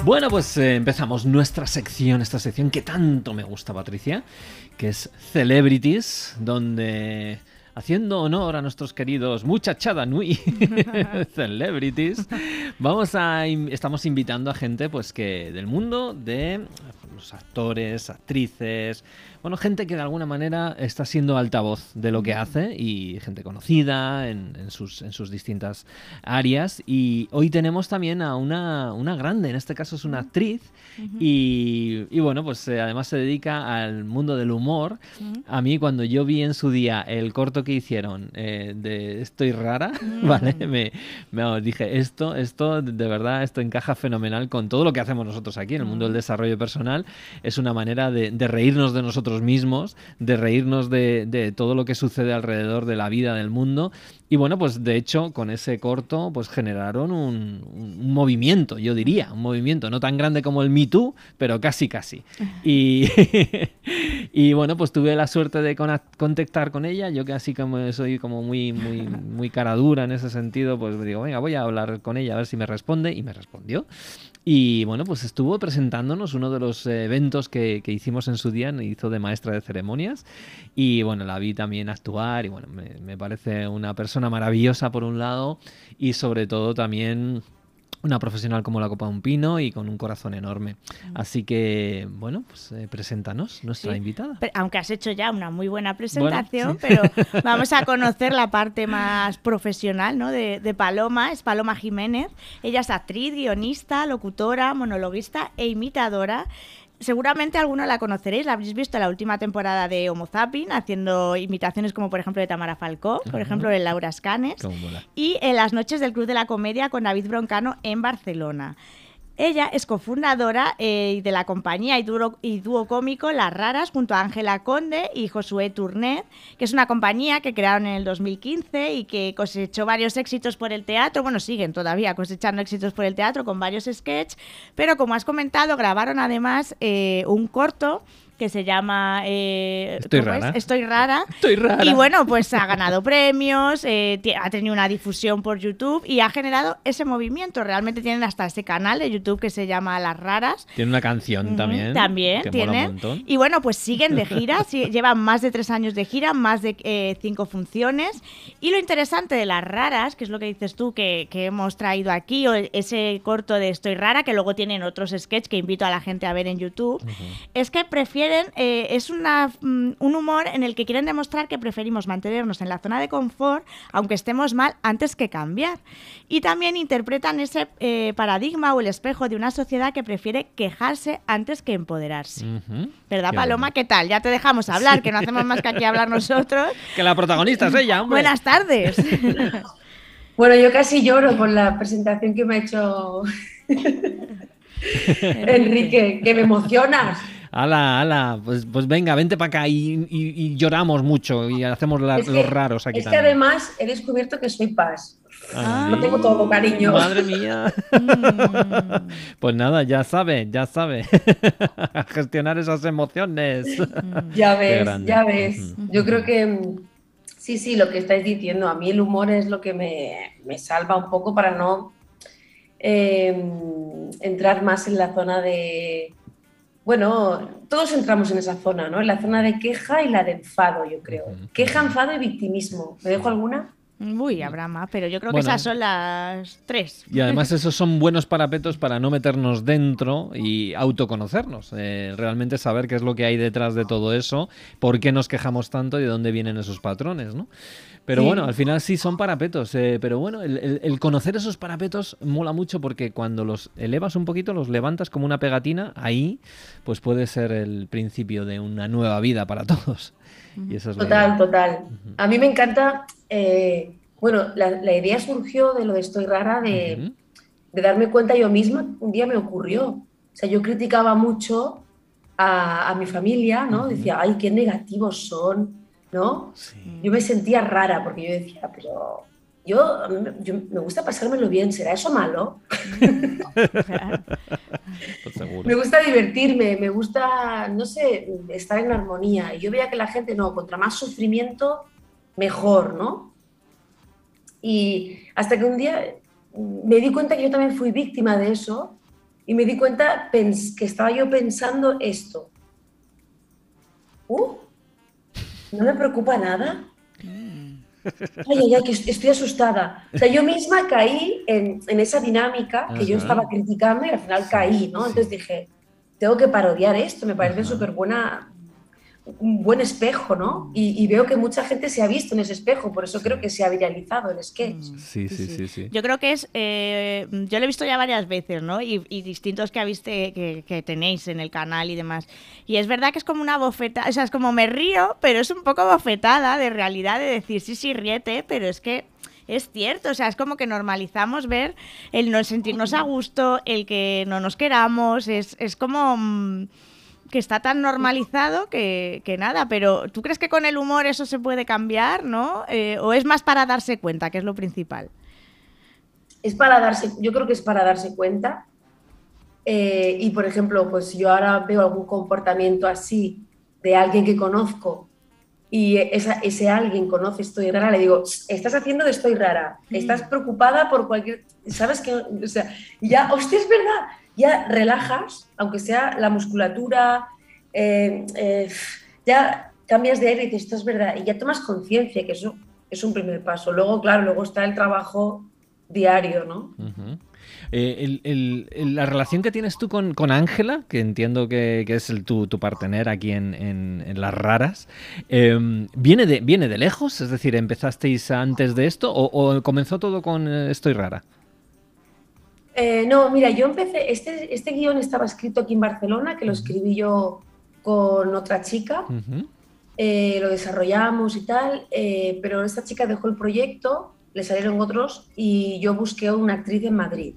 Bueno, pues eh, empezamos nuestra sección, esta sección que tanto me gusta, Patricia, que es Celebrities, donde haciendo honor a nuestros queridos muchachada nui celebrities, vamos a estamos invitando a gente pues que del mundo de los actores, actrices, bueno, gente que de alguna manera está siendo altavoz de lo que hace y gente conocida en, sus, en sus distintas áreas. Y hoy tenemos también a una, una grande, en este caso es una actriz, y, y, bueno, pues eh, además se dedica al mundo del humor. A mí cuando yo vi en su día el corto que hicieron eh, de Estoy rara, ¿vale? Me, me, dije, esto, esto de verdad, esto encaja fenomenal con todo lo que hacemos nosotros aquí en el mundo del desarrollo personal. Es una manera de, de reírnos de nosotros mismos, de reírnos de, todo lo que sucede alrededor de la vida del mundo. Y bueno, pues de hecho con ese corto pues generaron un, movimiento, yo diría, un movimiento no tan grande como el Me Too, pero casi casi. Y, y bueno, pues tuve la suerte de contactar con ella, yo que así como soy como muy, muy, muy cara dura en ese sentido, pues me digo, venga, voy a hablar con ella a ver si me responde y me respondió. Y bueno, pues estuvo presentándonos uno de los eventos que, hicimos en su día, hizo de maestra de ceremonias. Y bueno, la vi también actuar y bueno, me parece una persona maravillosa por un lado y sobre todo también una profesional como la Copa de un Pino y con un corazón enorme. Mm. Así que, bueno, pues eh, preséntanos, nuestra invitada. aunque has hecho ya una muy buena presentación, pero vamos a conocer la parte más profesional ¿no? de, de, Paloma. Es Paloma Jiménez. Ella es actriz, guionista, locutora, monologuista e imitadora seguramente alguno la conoceréis, la habréis visto en la última temporada de Homo Zapping, haciendo imitaciones como por ejemplo de Tamara Falcó, por ejemplo de Laura Scanes, y en las noches del Club de la Comedia con David Broncano en Barcelona. Ella es cofundadora eh, de la compañía y dúo, cómico Las Raras junto a Ángela Conde y Josué Tournet, que es una compañía que crearon en el 2015 y que cosechó varios éxitos por el teatro. Bueno, siguen todavía cosechando éxitos por el teatro con varios sketches, pero como has comentado, grabaron además eh, un corto que se llama eh, Estoy, rara. Estoy rara. Estoy rara. Y bueno, pues ha ganado premios, eh, ha tenido una difusión por YouTube y ha generado ese movimiento. Realmente tienen hasta ese canal de YouTube que se llama Las Raras. Tiene una canción también. También tienen. Y bueno, pues siguen de gira, llevan más de tres años de gira, más de eh, cinco funciones. Y lo interesante de Las Raras, que es lo que dices tú que, hemos traído aquí, o ese corto de Estoy rara, que luego tienen otros sketches que invito a la gente a ver en YouTube, es que prefieren eh, es una, mm, un humor en el que quieren demostrar que preferimos mantenernos en la zona de confort, aunque estemos mal, antes que cambiar. Y también interpretan ese eh, paradigma o el espejo de una sociedad que prefiere quejarse antes que empoderarse. ¿Verdad, Paloma? ¿Qué tal? Ya te dejamos hablar, que no hacemos más que aquí hablar nosotros. que la protagonista es ella, Buenas tardes. Bueno, yo casi lloro con la presentación que me ha hecho Enrique, que me emocionas. Ala, ala, pues, pues venga, vente para acá y, lloramos mucho y hacemos los raros aquí. Es que además he descubierto que soy paz. Lo tengo todo, cariño. Madre mía. pues nada, ya sabe, ya sabe. Gestionar esas emociones. Ya ves, ya ves. Yo creo que sí, sí, lo que estáis diciendo. A mí el humor es lo que me, salva un poco para no em, entrar más en la zona de bueno, todos entramos en esa zona, ¿no? En la zona de queja y la de enfado, yo creo. Queja, enfado y victimismo. ¿Me dejo alguna? Uy, habrá más, pero yo creo que esas son las tres. Y además esos son buenos parapetos para no meternos dentro y autoconocernos. Eh, realmente saber qué es lo que hay detrás de todo eso, por qué nos quejamos tanto y de dónde vienen esos patrones, ¿no? Pero bueno, al final sí son parapetos. Eh, pero bueno, el, conocer esos parapetos mola mucho porque cuando los elevas un poquito, los levantas como una pegatina, ahí pues puede ser el principio de una nueva vida para todos. Y eso es total, total. A mí me encanta, eh, bueno, la, idea surgió de lo de Estoy Rara, de, darme cuenta yo misma, un día me ocurrió. O sea, yo criticaba mucho a, mi familia, ¿no? Decía, ay, qué negativos son ¿no? Yo me sentía rara porque yo decía, pero yo, me gusta pasármelo bien, ¿será eso malo? Me gusta divertirme, me gusta, no sé, estar en armonía. Y yo veía que la gente, no, contra más sufrimiento, mejor, ¿no? Y hasta que un día me di cuenta que yo también fui víctima de eso y me di cuenta que estaba yo pensando esto. Uh, no me preocupa nada. Ay, ay, ay, que estoy asustada. O sea, yo misma caí en, esa dinámica que yo estaba criticando y al final caí, ¿no? Entonces dije, tengo que parodiar esto, me parece súper buena un buen espejo, ¿no? Y, veo que mucha gente se ha visto en ese espejo, por eso creo que se ha viralizado el sketch. Mm. Sí, sí, sí. sí, Yo creo que es, eh, yo lo he visto ya varias veces, ¿no? Y, distintos que, habiste, que, que, tenéis en el canal y demás. Y es verdad que es como una bofetada, o sea, es como me río, pero es un poco bofetada de realidad de decir, sí, sí, riete, pero es que es cierto, o sea, es como que normalizamos ver el no sentirnos a gusto, el que no nos queramos, es, es como... Mm, que está tan normalizado que, nada, pero ¿tú crees que con el humor eso se puede cambiar, no? Eh, ¿O es más para darse cuenta, que es lo principal? Es para darse, yo creo que es para darse cuenta. Eh, y por ejemplo, pues yo ahora veo algún comportamiento así de alguien que conozco y ese alguien conoce estoy rara, le digo, estás haciendo de estoy rara, mm. estás preocupada por cualquier, sabes que, o sea, ya, hostia, es verdad, ya relajas, aunque sea la musculatura, eh, eh, ya cambias de aire y dices, esto es verdad, y ya tomas conciencia que eso es un primer paso. Luego, claro, luego está el trabajo diario, ¿no? Eh, la relación que tienes tú con Ángela, que entiendo que, es el, tu, tu partener aquí en, Las Raras, em, ¿viene, de, ¿viene de lejos? Es decir, ¿empezasteis antes de esto o comenzó todo con Estoy Rara? Eh, no, mira, yo empecé, este, este guion estaba escrito aquí en Barcelona, que lo escribí yo con otra chica, eh, lo desarrollamos y tal, eh, pero esta chica dejó el proyecto, le salieron otros y yo busqué una actriz en Madrid.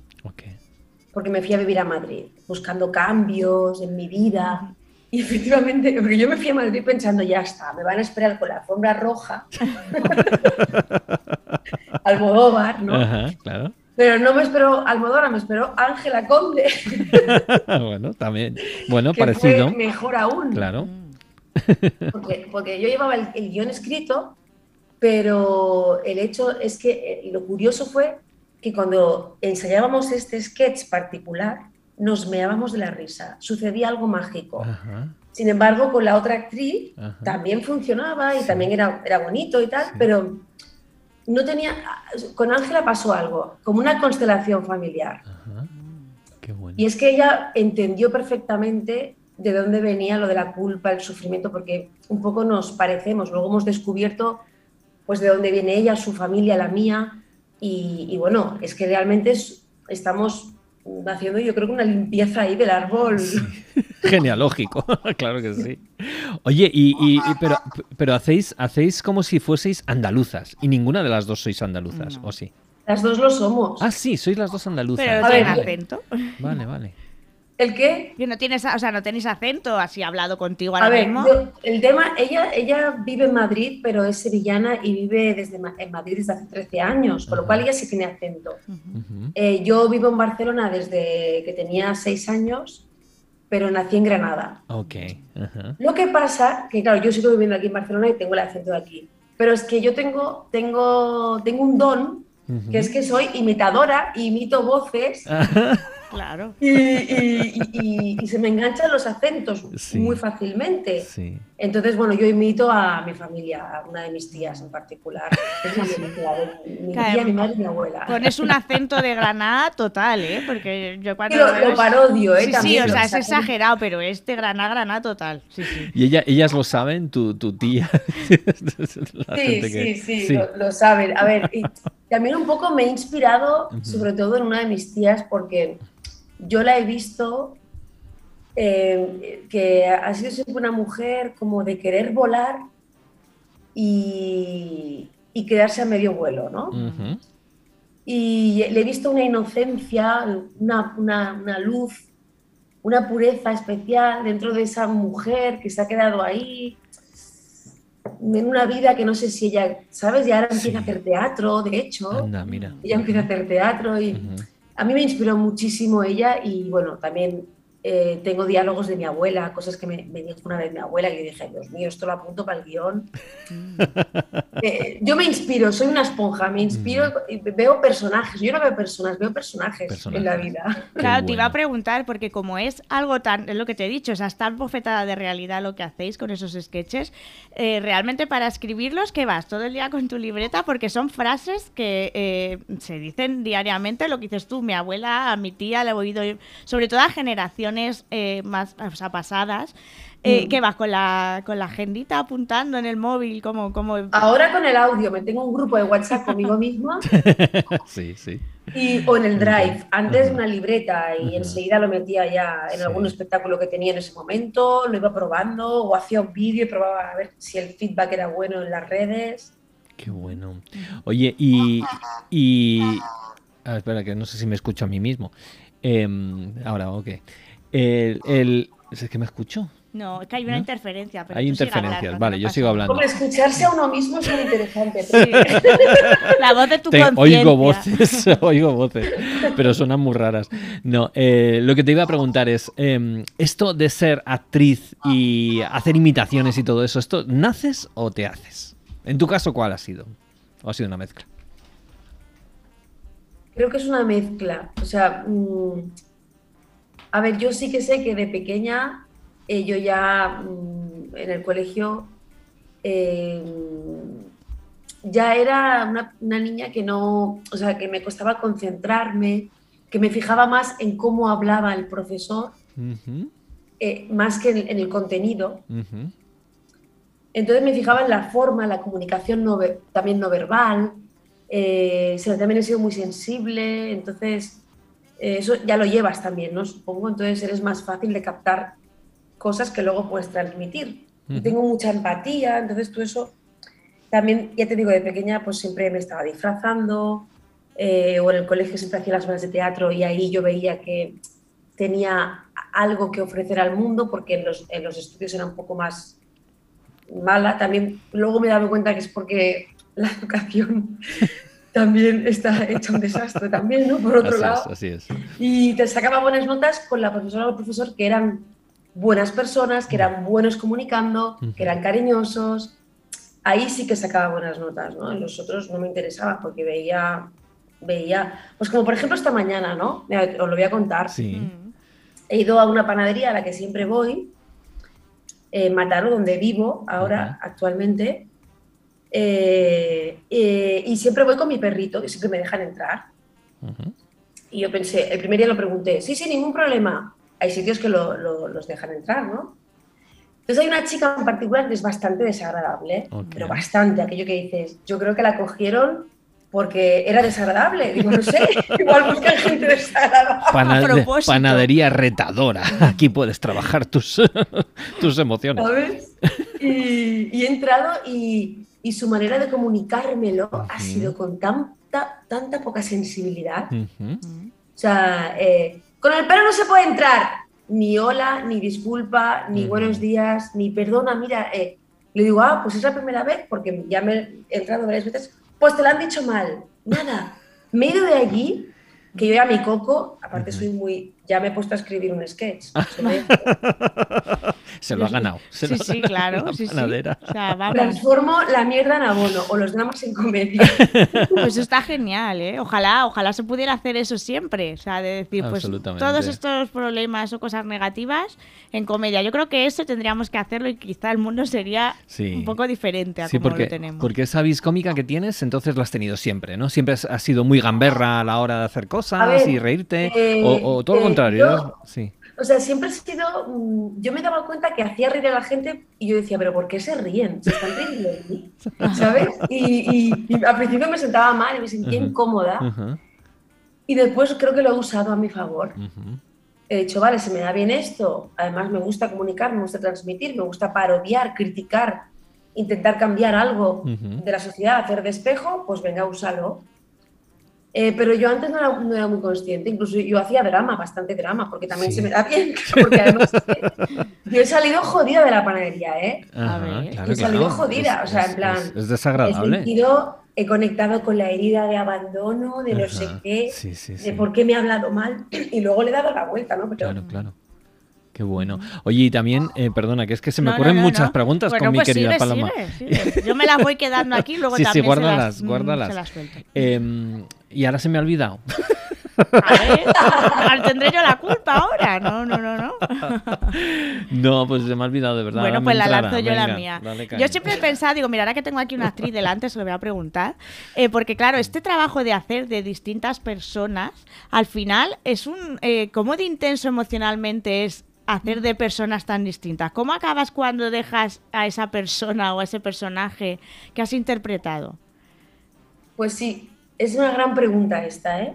Porque me fui a vivir a Madrid, buscando cambios en mi vida. Y efectivamente, porque yo me fui a Madrid pensando, ya está, me van a esperar con la alfombra roja. Almodóvar, ¿no? Ajá, claro. Pero no me esperó Almodóvar, me esperó Ángela Conde. bueno, también. Bueno, parecido. mejor aún. Claro. Porque, yo llevaba el, guion escrito, pero el hecho es que eh, lo curioso fue que cuando ensayábamos este sketch particular, nos meábamos de la risa. Sucedía algo mágico. Sin embargo, con la otra actriz también funcionaba y también era, era bonito y tal, pero no tenía. Con Ángela pasó algo, como una constelación familiar. Y es que ella entendió perfectamente de dónde venía lo de la culpa, el sufrimiento, porque un poco nos parecemos. Luego hemos descubierto pues de dónde viene ella, su familia, la mía. Y, bueno, es que realmente estamos haciendo yo creo que una limpieza ahí del árbol. Genealógico, claro que sí. Oye, y, pero, hacéis, hacéis como si fueseis andaluzas y ninguna de las dos sois andaluzas, ¿o sí? Las dos lo somos. Ah, sí, sois las dos andaluzas. Pero acento. Vale, vale. ¿El qué? Que no tienes, o sea, no tenéis acento, así hablado contigo ahora A ver, mismo. yo- el tema, ella, ella vive en Madrid, pero es sevillana y vive desde, Ma- en Madrid desde hace 13 años, con lo cual ella sí tiene acento. Eh, yo vivo en Barcelona desde que tenía 6 años, pero nací en Granada. Ok. ajá. Lo que pasa, que claro, yo sigo viviendo aquí en Barcelona y tengo el acento de aquí, pero es que yo tengo, tengo, tengo un don, Que es que soy imitadora, imito voces Claro. y, y- y- y se me enganchan los acentos Sí. muy fácilmente. Sí. Entonces, bueno, yo imito a mi familia, a una de mis tías en particular. Es mi Claro. tía, mi madre y mi abuela. Pones un acento de Granada total, ¿eh? Porque yo cuando lo, parodio, ¿eh? Sí, sí, o sea, es exagerado, pero es de Granada, Granada total. Sí, sí. ¿Y ella, ellas lo saben? ¿Tu, tu tía? La Sí, gente sí, sí, Lo, lo saben. A ver, y también un poco me he inspirado, sobre todo en una de mis tías, porque yo la he visto eh, que ha sido siempre una mujer como de querer volar y, y quedarse a medio vuelo, ¿no? Y le he visto una inocencia, una, una- una luz, una pureza especial dentro de esa mujer que se ha quedado ahí en una vida que no sé si ella, ¿sabes? Y ahora empieza a hacer teatro, de hecho. Anda, mira. Ella empieza a hacer teatro y a mí me inspiró muchísimo ella y bueno, también eh, tengo diálogos de mi abuela, cosas que me, me dijo una vez mi abuela que yo dije, Dios mío, esto lo apunto para el guion. Eh, yo me inspiro, soy una esponja, me inspiro y veo personajes. Yo no veo personas, veo personajes, en la vida. Claro, te iba a preguntar, porque como es algo tan, es lo que te he dicho, o sea, es tan bofetada de realidad lo que hacéis con esos sketches, eh, realmente para escribirlos, ¿qué vas? Todo el día con tu libreta, porque son frases que eh, se dicen diariamente, lo que dices tú, mi abuela, a mi tía, le he oído, sobre todo a generaciones eh, más o sea, pasadas, eh, Mm. que vas con la, con la agendita apuntando en el móvil, como... como... Ahora con el audio, me tengo un grupo de WhatsApp conmigo misma Sí, sí. y, o en el Drive. Antes una libreta y enseguida lo metía ya en Sí. algún espectáculo que tenía en ese momento, lo iba probando o hacía un vídeo y probaba a ver si el feedback era bueno en las redes. Qué bueno. Oye, y. y ah, espera, que no sé si me escucho a mí mismo. Em, ahora, ok. El, el- ¿Es que me escucho? No, es que hay una ¿No? interferencia. Pero Hay interferencias. hablando, Vale, no yo pasa sigo hablando. Hombre, escucharse a uno mismo es muy interesante. Sí. La voz de tu Te- conciencia. oigo voces, oigo voces, pero suenan muy raras. No, eh, lo que te iba a preguntar es, em, esto de ser actriz y hacer imitaciones y todo eso, ¿esto naces o te haces? En tu caso, ¿cuál ha sido? ¿O ha sido una mezcla? Creo que es una mezcla. O sea, mm, a ver, yo sí que sé que de pequeña eh, yo ya mm, en el colegio eh, ya era una, una niña que no, o sea, que me costaba concentrarme, que me fijaba más en cómo hablaba el profesor, eh, más que en, en el contenido. Entonces me fijaba en la forma, la comunicación no también no verbal. eh, o sea, también he sido muy sensible, entonces eso ya lo llevas también, ¿no? Supongo, entonces eres más fácil de captar cosas que luego puedes transmitir. Tengo mucha empatía, entonces tú eso también, ya te digo, de pequeña pues siempre me estaba disfrazando, eh, o en el colegio siempre hacía las obras de teatro y ahí yo veía que tenía algo que ofrecer al mundo porque en los, en los estudios era un poco más mala. También luego me he dado cuenta que es porque la educación también está hecha un desastre también, ¿no? Por otro Así lado. es, así es. Y te sacaba buenas notas con la profesora o el profesor que eran buenas personas, que eran buenos comunicando, que eran cariñosos. Ahí sí que sacaba buenas notas, ¿no? En los otros no me interesaba porque veía, veía, pues como por ejemplo esta mañana, ¿no? Os lo voy a contar. Sí. He ido a una panadería a la que siempre voy, en Mataró, donde vivo ahora Ujú. actualmente, eh, eh, y siempre voy con mi perrito, que siempre me dejan entrar. Ujú. Y yo pensé, el primer día lo pregunté, sí, sí, ningún problema. Hay sitios que lo- lo- los dejan entrar, ¿no? Entonces hay una chica en particular que es bastante desagradable, Ok. pero bastante, aquello que dices, yo creo que la cogieron porque era desagradable. Digo, no sé, igual buscan gente desagradable. Panadería retadora. Aquí puedes trabajar tus, tus emociones. ¿sabes? Y, y he entrado y, y su manera de comunicármelo ha Ujú. sido con tan tanta, tanta poca sensibilidad. O sea, eh, con el pelo no se puede entrar. Ni hola, ni disculpa, ni buenos días, ni perdona, mira, eh, le digo, ah, pues es la primera vez, porque ya me he entrado varias veces, pues te lo han dicho mal. Nada. Me he ido de allí, que yo ya mi coco, aparte soy muy ya me he puesto a escribir un sketch. Se lo ha ganado. sí, sí, claro. Sí, Transformo la mierda en abono o los dramas en comedia. Pues está genial, ¿eh? Ojalá, ojalá se pudiera hacer eso siempre. O sea, de decir, pues todos estos problemas o cosas negativas en comedia. Yo creo que eso tendríamos que hacerlo y quizá el mundo sería un poco diferente a como porque, lo tenemos. Porque esa vis cómica que tienes, entonces lo has tenido siempre, ¿no? Siempre has sido muy gamberra a la hora de hacer cosas y reírte. o, todo lo contrario sí. O sea, siempre he sido. Mm, yo me daba cuenta que hacía reír a la gente y yo decía, ¿pero por qué se ríen? ¿Se están riendo de mí? ¿Sabes? Y, al principio me sentaba mal y me sentía incómoda. Y después creo que lo he usado a mi favor. He dicho, vale, se me da bien esto. Además, me gusta comunicar, me gusta transmitir, me gusta parodiar, criticar, intentar cambiar algo de la sociedad, hacer despejo, pues venga, úsalo. Eh, pero yo antes no era, muy consciente, incluso yo hacía drama, bastante drama, porque también se me da bien, porque además yo he salido jodida de la panadería, ¿eh? a ver, he salido jodida, o sea, en plan... Es, desagradable. He sentido, he conectado con la herida de abandono, de no sé qué, de por qué me ha hablado mal, y luego le he dado la vuelta, ¿no? Claro, claro. Qué bueno. Oye, y también, eh, perdona, que es que se me ocurren muchas preguntas con mi pues querida Paloma. Yo me las voy quedando aquí, luego sí, también sí, guárdalas, se las, guárdalas. Se las eh, y ahora se me ha olvidado. A ver, tendré yo la culpa ahora. No, no, no, no. No, pues se me ha olvidado de verdad. Bueno, pues la lanzo yo la mía. Yo siempre he pensado, digo, mira, ahora que tengo aquí una actriz delante, se lo voy a preguntar. Eh, porque claro, este trabajo de hacer de distintas personas, al final es un. Eh, ¿Cómo de intenso emocionalmente es hacer de personas tan distintas? ¿Cómo acabas cuando dejas a esa persona o a ese personaje que has interpretado? Pues sí, es una gran pregunta esta, ¿eh?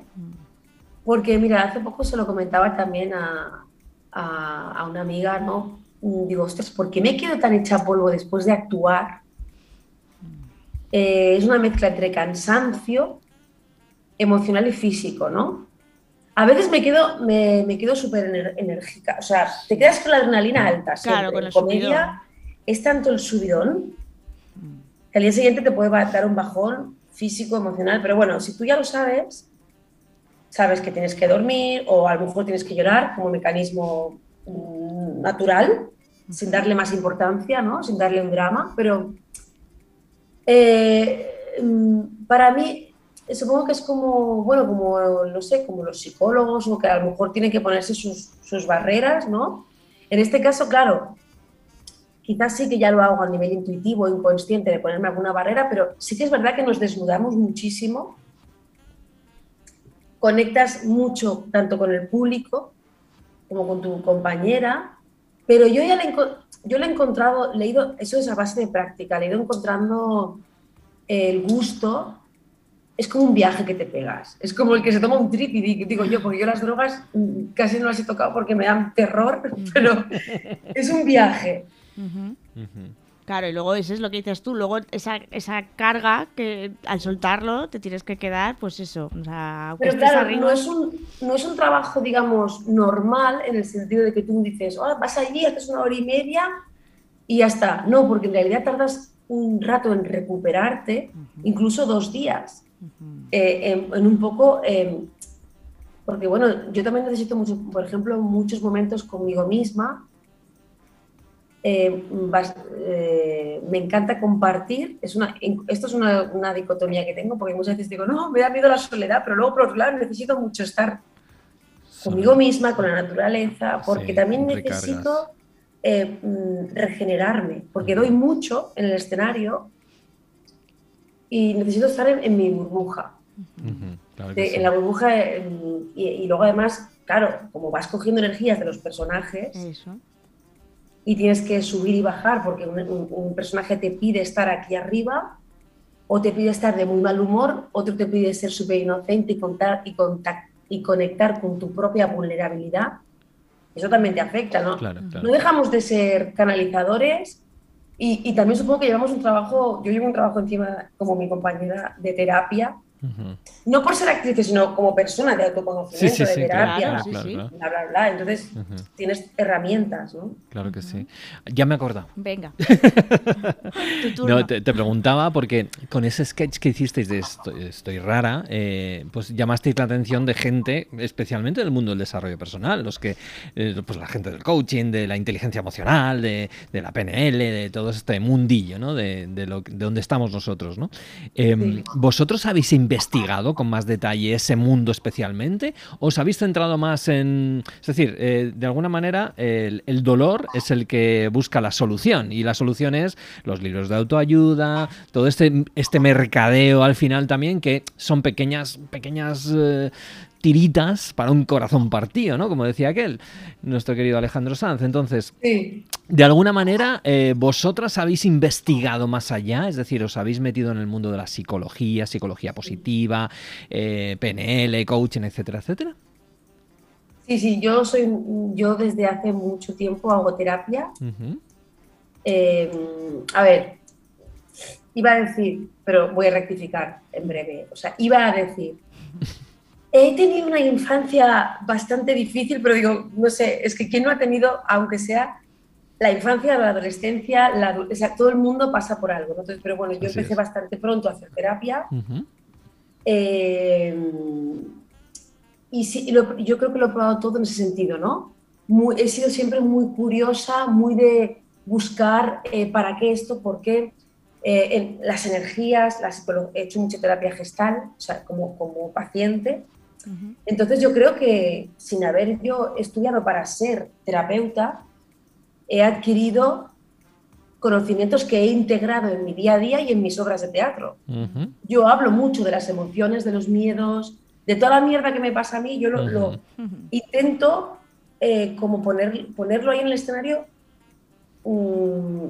Porque, mira, hace poco se lo comentaba también a, a, una amiga, ¿no? Digo, ostras, ¿por qué me quedo tan hecha polvo después de actuar? Eh, es una mezcla entre cansancio emocional y físico, ¿no? A veces me quedo, me, me quedo súper enérgica, o sea, te quedas con la adrenalina alta. Claro, con el comedia es tanto el subidón que al día siguiente te puede dar un bajón físico, emocional, pero bueno, si tú ya lo sabes, sabes que tienes que dormir o a lo mejor tienes que llorar como mecanismo mm, natural, sin darle más importancia, ¿no? sin darle un drama, pero eh, mm, para mí supongo que es como, bueno, como, no sé, como los psicólogos o que a lo mejor tienen que ponerse sus, sus barreras, ¿no? En este caso, claro, Quizás sí que ya lo hago a nivel intuitivo, inconsciente, de ponerme alguna barrera, pero sí que es verdad que nos desnudamos muchísimo. Conectas mucho tanto con el público como con tu compañera, pero yo ya le, yo le he encontrado, leído, eso es a base de práctica, le he ido encontrando el gusto es como un viaje que te pegas. Es como el que se toma un trip y digo yo, porque yo las drogas casi no las he tocado porque me dan terror, pero es un viaje. Claro, y luego eso es lo que dices tú, luego esa, esa carga que al soltarlo te tienes que quedar, pues eso. Pero claro, no es, un, no es un trabajo, digamos, normal en el sentido de que tú dices, oh, vas allí, haces una hora y media y ya está. No, porque en realidad tardas un rato en recuperarte, incluso dos días, eh, en, un poco... Em, porque bueno, yo también necesito mucho, por ejemplo, muchos momentos conmigo misma. Eh, eh, me encanta compartir. Es una, esto es una, dicotomía que tengo porque muchas veces digo, no, me da miedo la soledad, pero luego por otro lado necesito mucho estar conmigo misma, con la naturaleza, porque también necesito eh, mm, regenerarme, porque doy mucho en el escenario y necesito estar en, mi burbuja. en la burbuja y, luego además, claro, como vas cogiendo energías de los personajes, Eso y tienes que subir y bajar porque un, personaje te pide estar aquí arriba o te pide estar de muy mal humor, otro te pide ser súper inocente y, contar, y, y conectar con tu propia vulnerabilidad. Eso también te afecta, ¿no? No dejamos de ser canalizadores y, y, también supongo que llevamos un trabajo, yo llevo un trabajo encima como mi compañera de terapia, No por ser actriz, sino como persona de autoconocimiento, Sí, sí, de terapia, claro, sí, claro, sí. claro. bla, bla, bla. Entonces, tienes herramientas, ¿no? Claro que sí. Ya me he acordado. Venga. tu. No, te, te preguntaba porque con ese sketch que hicisteis de Estoy, Estoy rara, eh, pues llamasteis la atención de gente, especialmente del mundo del desarrollo personal, los que, eh, pues la gente del coaching, de la inteligencia emocional, de, de la PNL, de todo este mundillo, ¿no? De, de lo, de donde estamos nosotros, ¿no? Eh, Sí. ¿Vosotros habéis investigado con más detalle ese mundo especialmente? ¿Os habéis centrado más en... Es decir, eh, de alguna manera el, dolor es el que busca la solución y la solución es los libros de autoayuda, todo este, este mercadeo al final también que son pequeñas, pequeñas eh, tiritas para un corazón partido, ¿no? Como decía aquel, nuestro querido Alejandro Sanz. Entonces, Sí. de alguna manera, eh, vosotras habéis investigado más allá, es decir, os habéis metido en el mundo de la psicología, psicología positiva, eh, PNL, coaching, etcétera, etcétera. Sí, sí, yo soy, yo desde hace mucho tiempo hago terapia. Eh, a ver, iba a decir, pero voy a rectificar en breve. O sea, iba a decir, he tenido una infancia bastante difícil, pero digo, no sé, es que quién no ha tenido, aunque sea la infancia, la adolescencia, la, o sea, todo el mundo pasa por algo. ¿no? Entonces, pero bueno, yo Así empecé es. bastante pronto a hacer terapia. Ujú. Eh, y sí, lo- yo creo que lo he probado todo en ese sentido, ¿no? Muy- he sido siempre muy curiosa, muy de buscar eh, para qué esto, por qué, eh, en las energías, la psicolo- he hecho mucha terapia gestal, o sea, como, como paciente. Entonces yo creo que sin haber yo estudiado para ser terapeuta, he adquirido conocimientos que he integrado en mi día a día y en mis obras de teatro. Yo hablo mucho de las emociones, de los miedos, de toda la mierda que me pasa a mí, yo lo, intento eh, como poner, ponerlo ahí en el escenario, mm,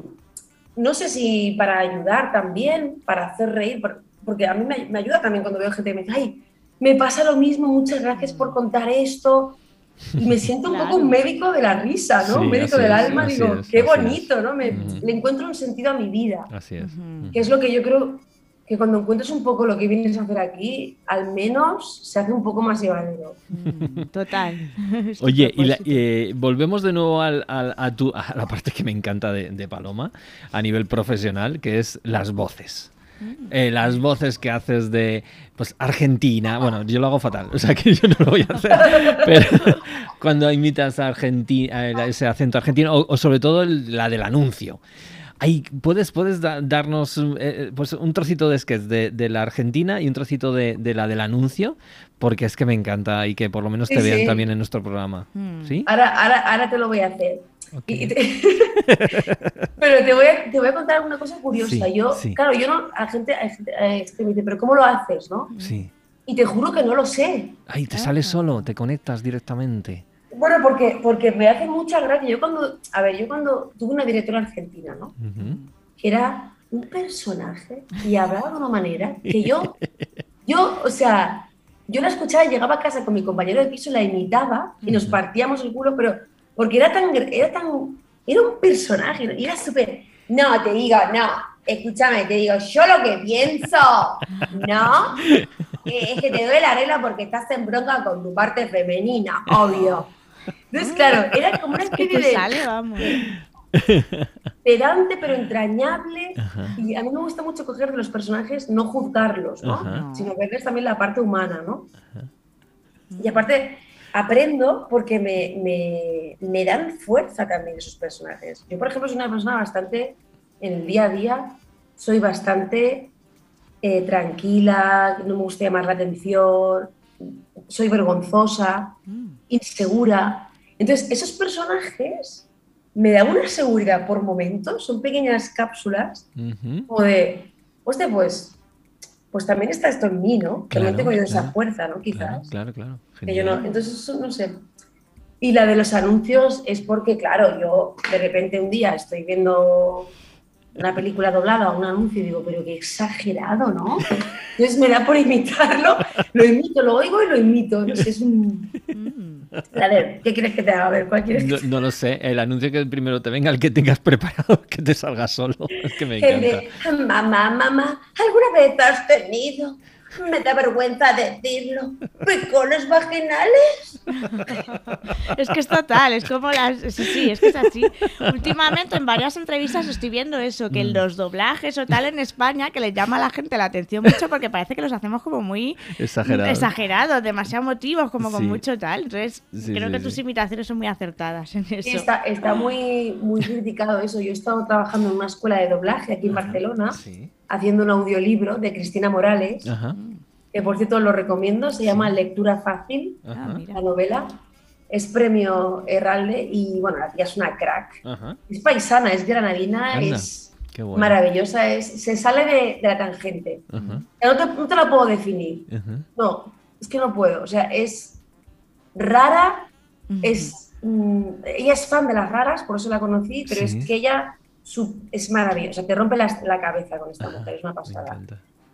no sé si para ayudar también, para hacer reír, por- porque a mí me, me ayuda también cuando veo gente que me dice, ay, me pasa lo mismo, muchas gracias por contar esto. Y me siento un poco un médico de la risa, ¿no? Sí, un médico del es, alma, digo, es, qué bonito, ¿no? Me. Le encuentro un sentido a mi vida Así es. Que es lo que yo creo que cuando encuentres un poco lo que vienes a hacer aquí, al menos se hace un poco más llevadero. Total. Oye, y la- propósito. eh, volvemos de nuevo al- al- a, tu- a la parte que me encanta de, de Paloma a nivel profesional, que es las voces. Eh, las voces que haces de pues Argentina, bueno, yo lo hago fatal, o sea que yo no lo voy a hacer, pero cuando imitas a Argentina, ese acento argentino, o, o sobre todo el- la del anuncio. Ay, ¿puedes, puedes da- darnos eh, pues un trocito de sketch de, de la Argentina y un trocito de, de la del anuncio? Porque es que me encanta y que por lo menos te Sí, vean sí. también en nuestro programa. Mm. ¿Sí? Ahora, ahora, ahora te lo voy a hacer. Ok. Y te- pero te voy, a, te voy a contar una cosa curiosa. Sí, yo, sí. claro, yo no, a gente, a gente eh, que me dice, pero ¿cómo lo haces? ¿no? Sí. Y te juro que no lo sé. Ay, te Ah. sales solo, te conectas directamente. Bueno, porque, porque me hace mucha gracia. Yo cuando, a ver, yo cuando tuve una directora argentina, ¿no? Que era un personaje y hablaba de una manera que yo, yo, o sea, yo la escuchaba y llegaba a casa con mi compañero de piso, la imitaba y nos partíamos el culo, pero porque era tan, era tan, era un personaje, era súper, no, te digo, no, escúchame, te digo, yo lo que pienso, ¿no? Eh, Es que te duele la regla porque estás en bronca con tu parte femenina, obvio. Entonces, claro, era como una especie te de sale, vamos. pedante pero entrañable Ajá. y a mí me gusta mucho coger de los personajes, no juzgarlos, ¿no? Ajá. No. Sino verles también la parte humana, ¿no? Y aparte, aprendo porque me, me- me dan fuerza también esos personajes. Yo, por ejemplo, soy una persona bastante, en el día a día, soy bastante eh, tranquila, no me gusta llamar la atención, soy vergonzosa, Mm. insegura. Entonces, esos personajes me dan una seguridad por momentos, son pequeñas cápsulas Ujú. como de, hostia, pues, pues también está esto en mí, ¿no? También Claro, tengo yo esa fuerza, ¿no? Quizás. claro, claro. Que yo no, entonces, eso no sé. Y la de los anuncios es porque, claro, yo de repente un día estoy viendo una película doblada o un anuncio y digo, pero qué exagerado, ¿no? Entonces me da por imitarlo, lo imito, lo oigo y lo imito. No sé, es un... A ver, ¿qué quieres que te haga? A ver, ¿cuál quieres que No, no lo sé, el anuncio que primero te venga, el que tengas preparado, que te salga solo. Es que me El encanta. de, mamá, mamá, ¿alguna vez has tenido me da vergüenza decirlo, picones vaginales. Es que es total, es como las... Sí, sí, es que es así. Últimamente en varias entrevistas estoy viendo eso, que Mm. los doblajes o tal en España, que les llama a la gente la atención mucho porque parece que los hacemos como muy Exagerado. exagerados, demasiado motivos, como con Sí. mucho tal. Entonces, Sí, creo sí, que tus imitaciones son muy acertadas en eso. Sí, está, está muy, muy criticado eso. Yo he estado trabajando en una escuela de doblaje aquí en Barcelona, Sí. Haciendo un audiolibro de Cristina Morales, Ajá. que por cierto lo recomiendo, se llama Lectura Fácil, Ah, Ajá. la novela. Es premio Herralde y bueno, la tía es una crack. Ajá. Es paisana, es granadina, Anda, es Qué bueno. maravillosa, es, se sale de, de la tangente. Ajá. No te, no te la puedo definir. Ajá. No, es que no puedo. O sea, es rara, es mm, ella es fan de las raras, por eso la conocí, pero Sí. es que ella es maravillosa, te rompe la, la cabeza con esta Ajá, mujer, es una pasada.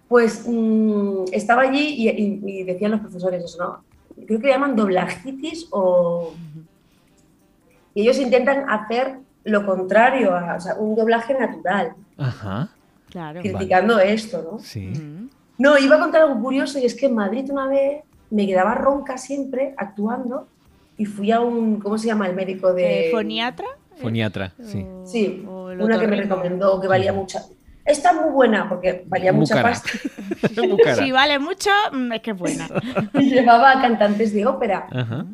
Pues mm, estaba allí y, y- y decían los profesores eso, ¿no? Creo que le llaman doblajitis o... Y ellos intentan hacer lo contrario, a, o sea, un doblaje natural, Ajá. Claro. criticando esto, ¿no? Sí. Mm. No, iba a contar algo curioso y es que en Madrid una vez me quedaba ronca siempre actuando y fui a un, ¿cómo se llama? El médico de... Eh, ¿Foniatra? Foniatra, sí. O- Sí, o una que me recomendó que valía mucha... Está muy buena porque valía Muy mucha cara. pasta Muy cara. Si vale mucho, mm, es que es buena. llevaba a cantantes de ópera Ajá.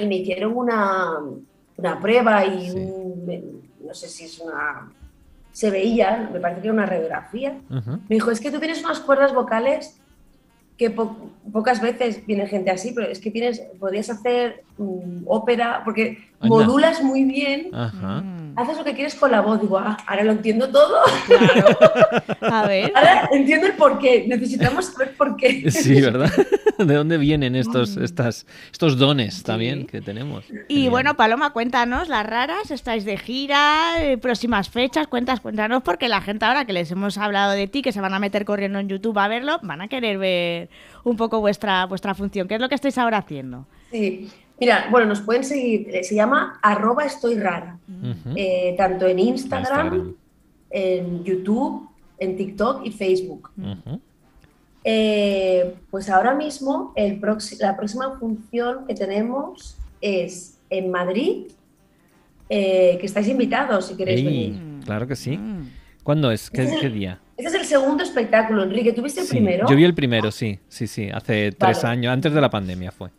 y me hicieron una, una prueba y Sí. un- no sé si es una... Se veía, me parece que era una radiografía. Ajá. Me dijo, es que tú tienes unas cuerdas vocales que po- pocas veces viene gente así, pero es que tienes, podrías hacer mm, ópera, porque Anda. modulas muy bien, Ajá. Mm. haces lo que quieres con la voz. Digo, ah, ahora lo entiendo todo, Claro. A ver. ahora entiendo el por qué, necesitamos saber por qué. Sí, ¿verdad? ¿De dónde vienen estos, estas, estos dones también que tenemos? Y Genial. bueno, Paloma, cuéntanos, las raras, estáis de gira, eh, próximas fechas, cuentas, cuéntanos, porque la gente ahora que les hemos hablado de ti, que se van a meter corriendo en YouTube a verlo, van a querer ver un poco vuestra, vuestra función. ¿Qué es lo que estáis ahora haciendo? Sí. Mira, bueno, nos pueden seguir, eh, se llama arroba estoy rara, eh, tanto en Instagram, Instagram. en YouTube, en TikTok y Facebook. Eh, pues ahora mismo el la próxima función que tenemos es en Madrid, eh, que estáis invitados si queréis Ey, venir. claro que sí. Mm. ¿Cuándo es? ¿Qué, Este es qué el- día? Este es el segundo espectáculo, Enrique. ¿Tuviste el Sí, primero? Yo vi el primero, sí, sí, sí, hace tres Vale. años, antes de la pandemia fue.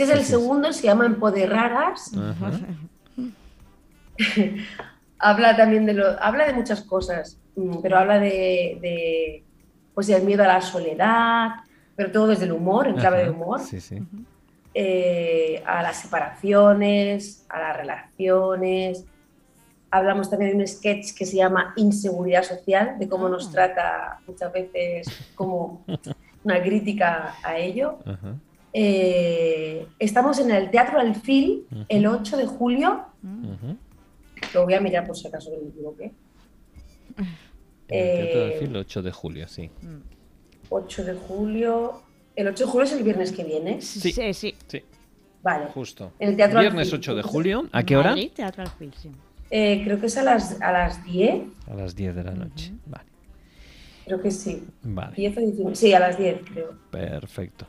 Este es el sí, sí. segundo, se llama Empoderadas. Ajá. habla también de lo, habla de muchas cosas, mm, pero habla de, de, pues del miedo a la soledad, pero todo desde el humor, en clave de humor. Sí, sí. eh, a las separaciones, a las relaciones. Hablamos también de un sketch que se llama Inseguridad Social, de cómo nos Ah. trata muchas veces como una crítica a ello. Ajá. Eh, estamos en el Teatro Alfil Ujú. el 8 de julio. Mm. Ujú. Lo voy a mirar por si acaso que me equivoqué. El Teatro del Eh, Fil, 8 de julio, sí. 8 de julio. El 8 de julio es el viernes que viene. Sí. Sí, sí. Sí, Vale. justo. En el Teatro Viernes Alfil. 8 de julio. ¿A qué hora? Madrid, Teatro Alfil, sí. Eh, creo que es a las, a las 10. A las 10 de la noche. Vale. Creo que sí. Vale. 10 o 19. Sí, a las 10, creo. Perfecto.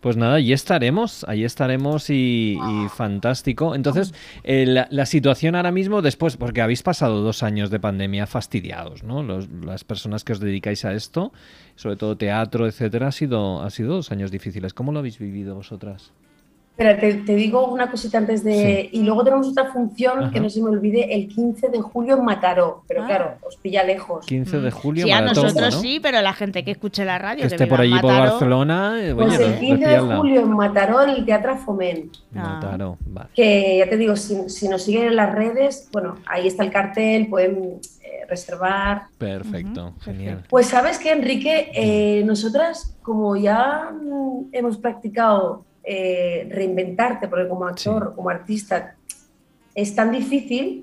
Pues nada, ahí estaremos, ahí estaremos y, y fantástico. Entonces, eh, la, la situación ahora mismo, después, porque habéis pasado dos años de pandemia fastidiados, ¿no? Los- las personas que os dedicáis a esto, sobre todo teatro, etcétera, ha sido, ha sido dos años difíciles. ¿Cómo lo habéis vivido vosotras? Espera, te, te digo una cosita antes de... Y luego tenemos otra función Ajá. que no se me olvide, el 15 de julio en Mataró. Pero Ah. claro, os pilla lejos. 15 de julio, Sí, a nosotros ¿no? sí, pero la gente que escuche la radio, Que que esté por allí por Barcelona, eh, Pues oye, el no- 15 no de julio en Mataró, en el Teatro Foment. Ah. Mataró, vale. Que ya te digo, si, si nos siguen en las redes, bueno, ahí está el cartel, pueden eh, reservar. Perfecto, genial. Pues sabes que, Enrique, Eh, nosotras, como ya mm, hemos practicado eh, reinventarte, porque como actor, Sí. como artista, es tan difícil,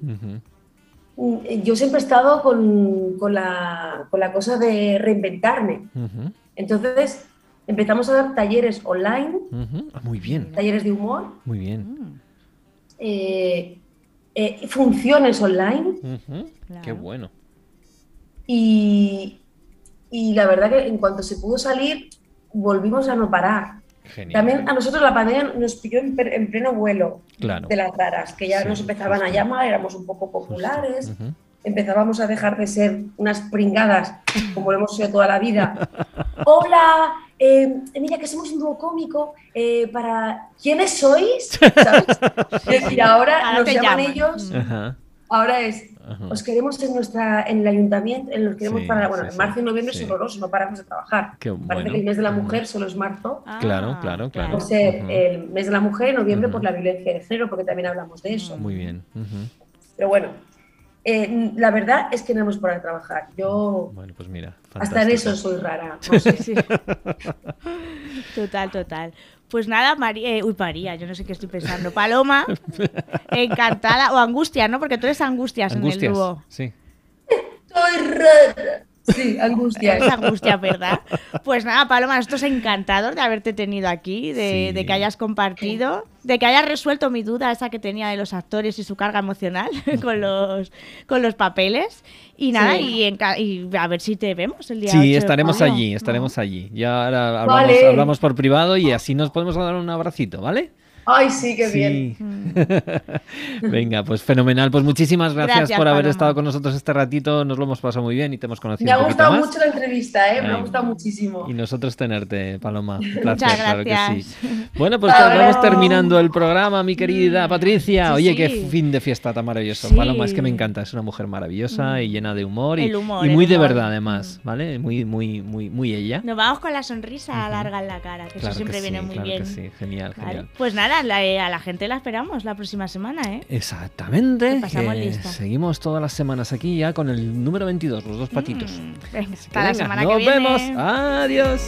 mm, yo siempre he estado con, con la, con la cosa de reinventarme. Entonces, empezamos a dar talleres online. Ah, muy bien, talleres de humor, muy bien. Eh, eh, funciones online Qué Claro. bueno. y, y la verdad que en cuanto se pudo salir, volvimos a no parar. Genial. También a nosotros la pandemia nos pilló en, pleno vuelo Claro. de las raras, que ya Sí, nos empezaban a llamar, éramos un poco populares, empezábamos a dejar de ser unas pringadas como lo hemos sido toda la vida. Hola, eh, mira que somos un dúo cómico, eh, para ¿quiénes sois? ¿Sabes? Es decir, ahora Ahora nos llaman llaman. ellos. Ahora es Ajá. os queremos en nuestra en el ayuntamiento, en los queremos Sí, para bueno, sí, en marzo y noviembre sí. es horroroso, no paramos de trabajar. Qué Parece bueno. que el mes de la mujer solo es marzo. Ah, Claro, claro, claro. Por ser el mes de la mujer, noviembre por la violencia de género, porque también hablamos de eso. Muy bien. Pero bueno, eh, la verdad es que no hemos parado de trabajar. Yo Bueno, pues mira. hasta en eso soy rara. no sé. Sí. Total, total. Pues nada, María, uy, María, yo no sé qué estoy pensando. Paloma, encantada, o Angustia, ¿no? Porque tú eres Angustias, en el dúo. Sí. Rara. Sí, angustia. Eres Angustia, ¿verdad? Pues nada, Paloma, nosotros encantados de haberte tenido aquí, de, Sí. de que hayas compartido, de que hayas resuelto mi duda esa que tenía de los actores y su carga emocional con los, con los papeles. Y nada, Sí. y, y a ver si te vemos el día 8 Sí, de estaremos junio, allí, estaremos allí. Ya ahora hablamos, Vale. hablamos por privado y así nos podemos dar un abracito, ¿vale? Ay, sí, qué bien. Sí. Venga, pues fenomenal. Pues muchísimas gracias, Gracias, por haber Paloma. estado con nosotros este ratito. Nos lo hemos pasado muy bien y te hemos conocido Me ha gustado más. mucho la entrevista, ¿eh? Me ha gustado muchísimo. Y nosotros tenerte, Paloma. Un placer, Muchas claro que gracias. sí. Bueno, pues vamos terminando el programa, mi querida Patricia. Sí, Oye, qué fin de fiesta tan maravilloso. Sí. Paloma, es que me encanta. Es una mujer maravillosa y llena de humor. Y, El humor, y el muy de verdad, además. ¿Vale? Muy, muy, muy, muy ella. Nos vamos con la sonrisa larga en la cara, que Claro eso siempre que viene muy claro bien. que sí. Genial, Vale. genial. Pues nada, la- eh, a la gente la esperamos la próxima semana, ¿eh? Exactamente. Pasamos lista. seguimos todas las semanas aquí ya con el número 22, los dos patitos. Mm, venga, hasta la venga, semana nos que viene. vemos. Adiós.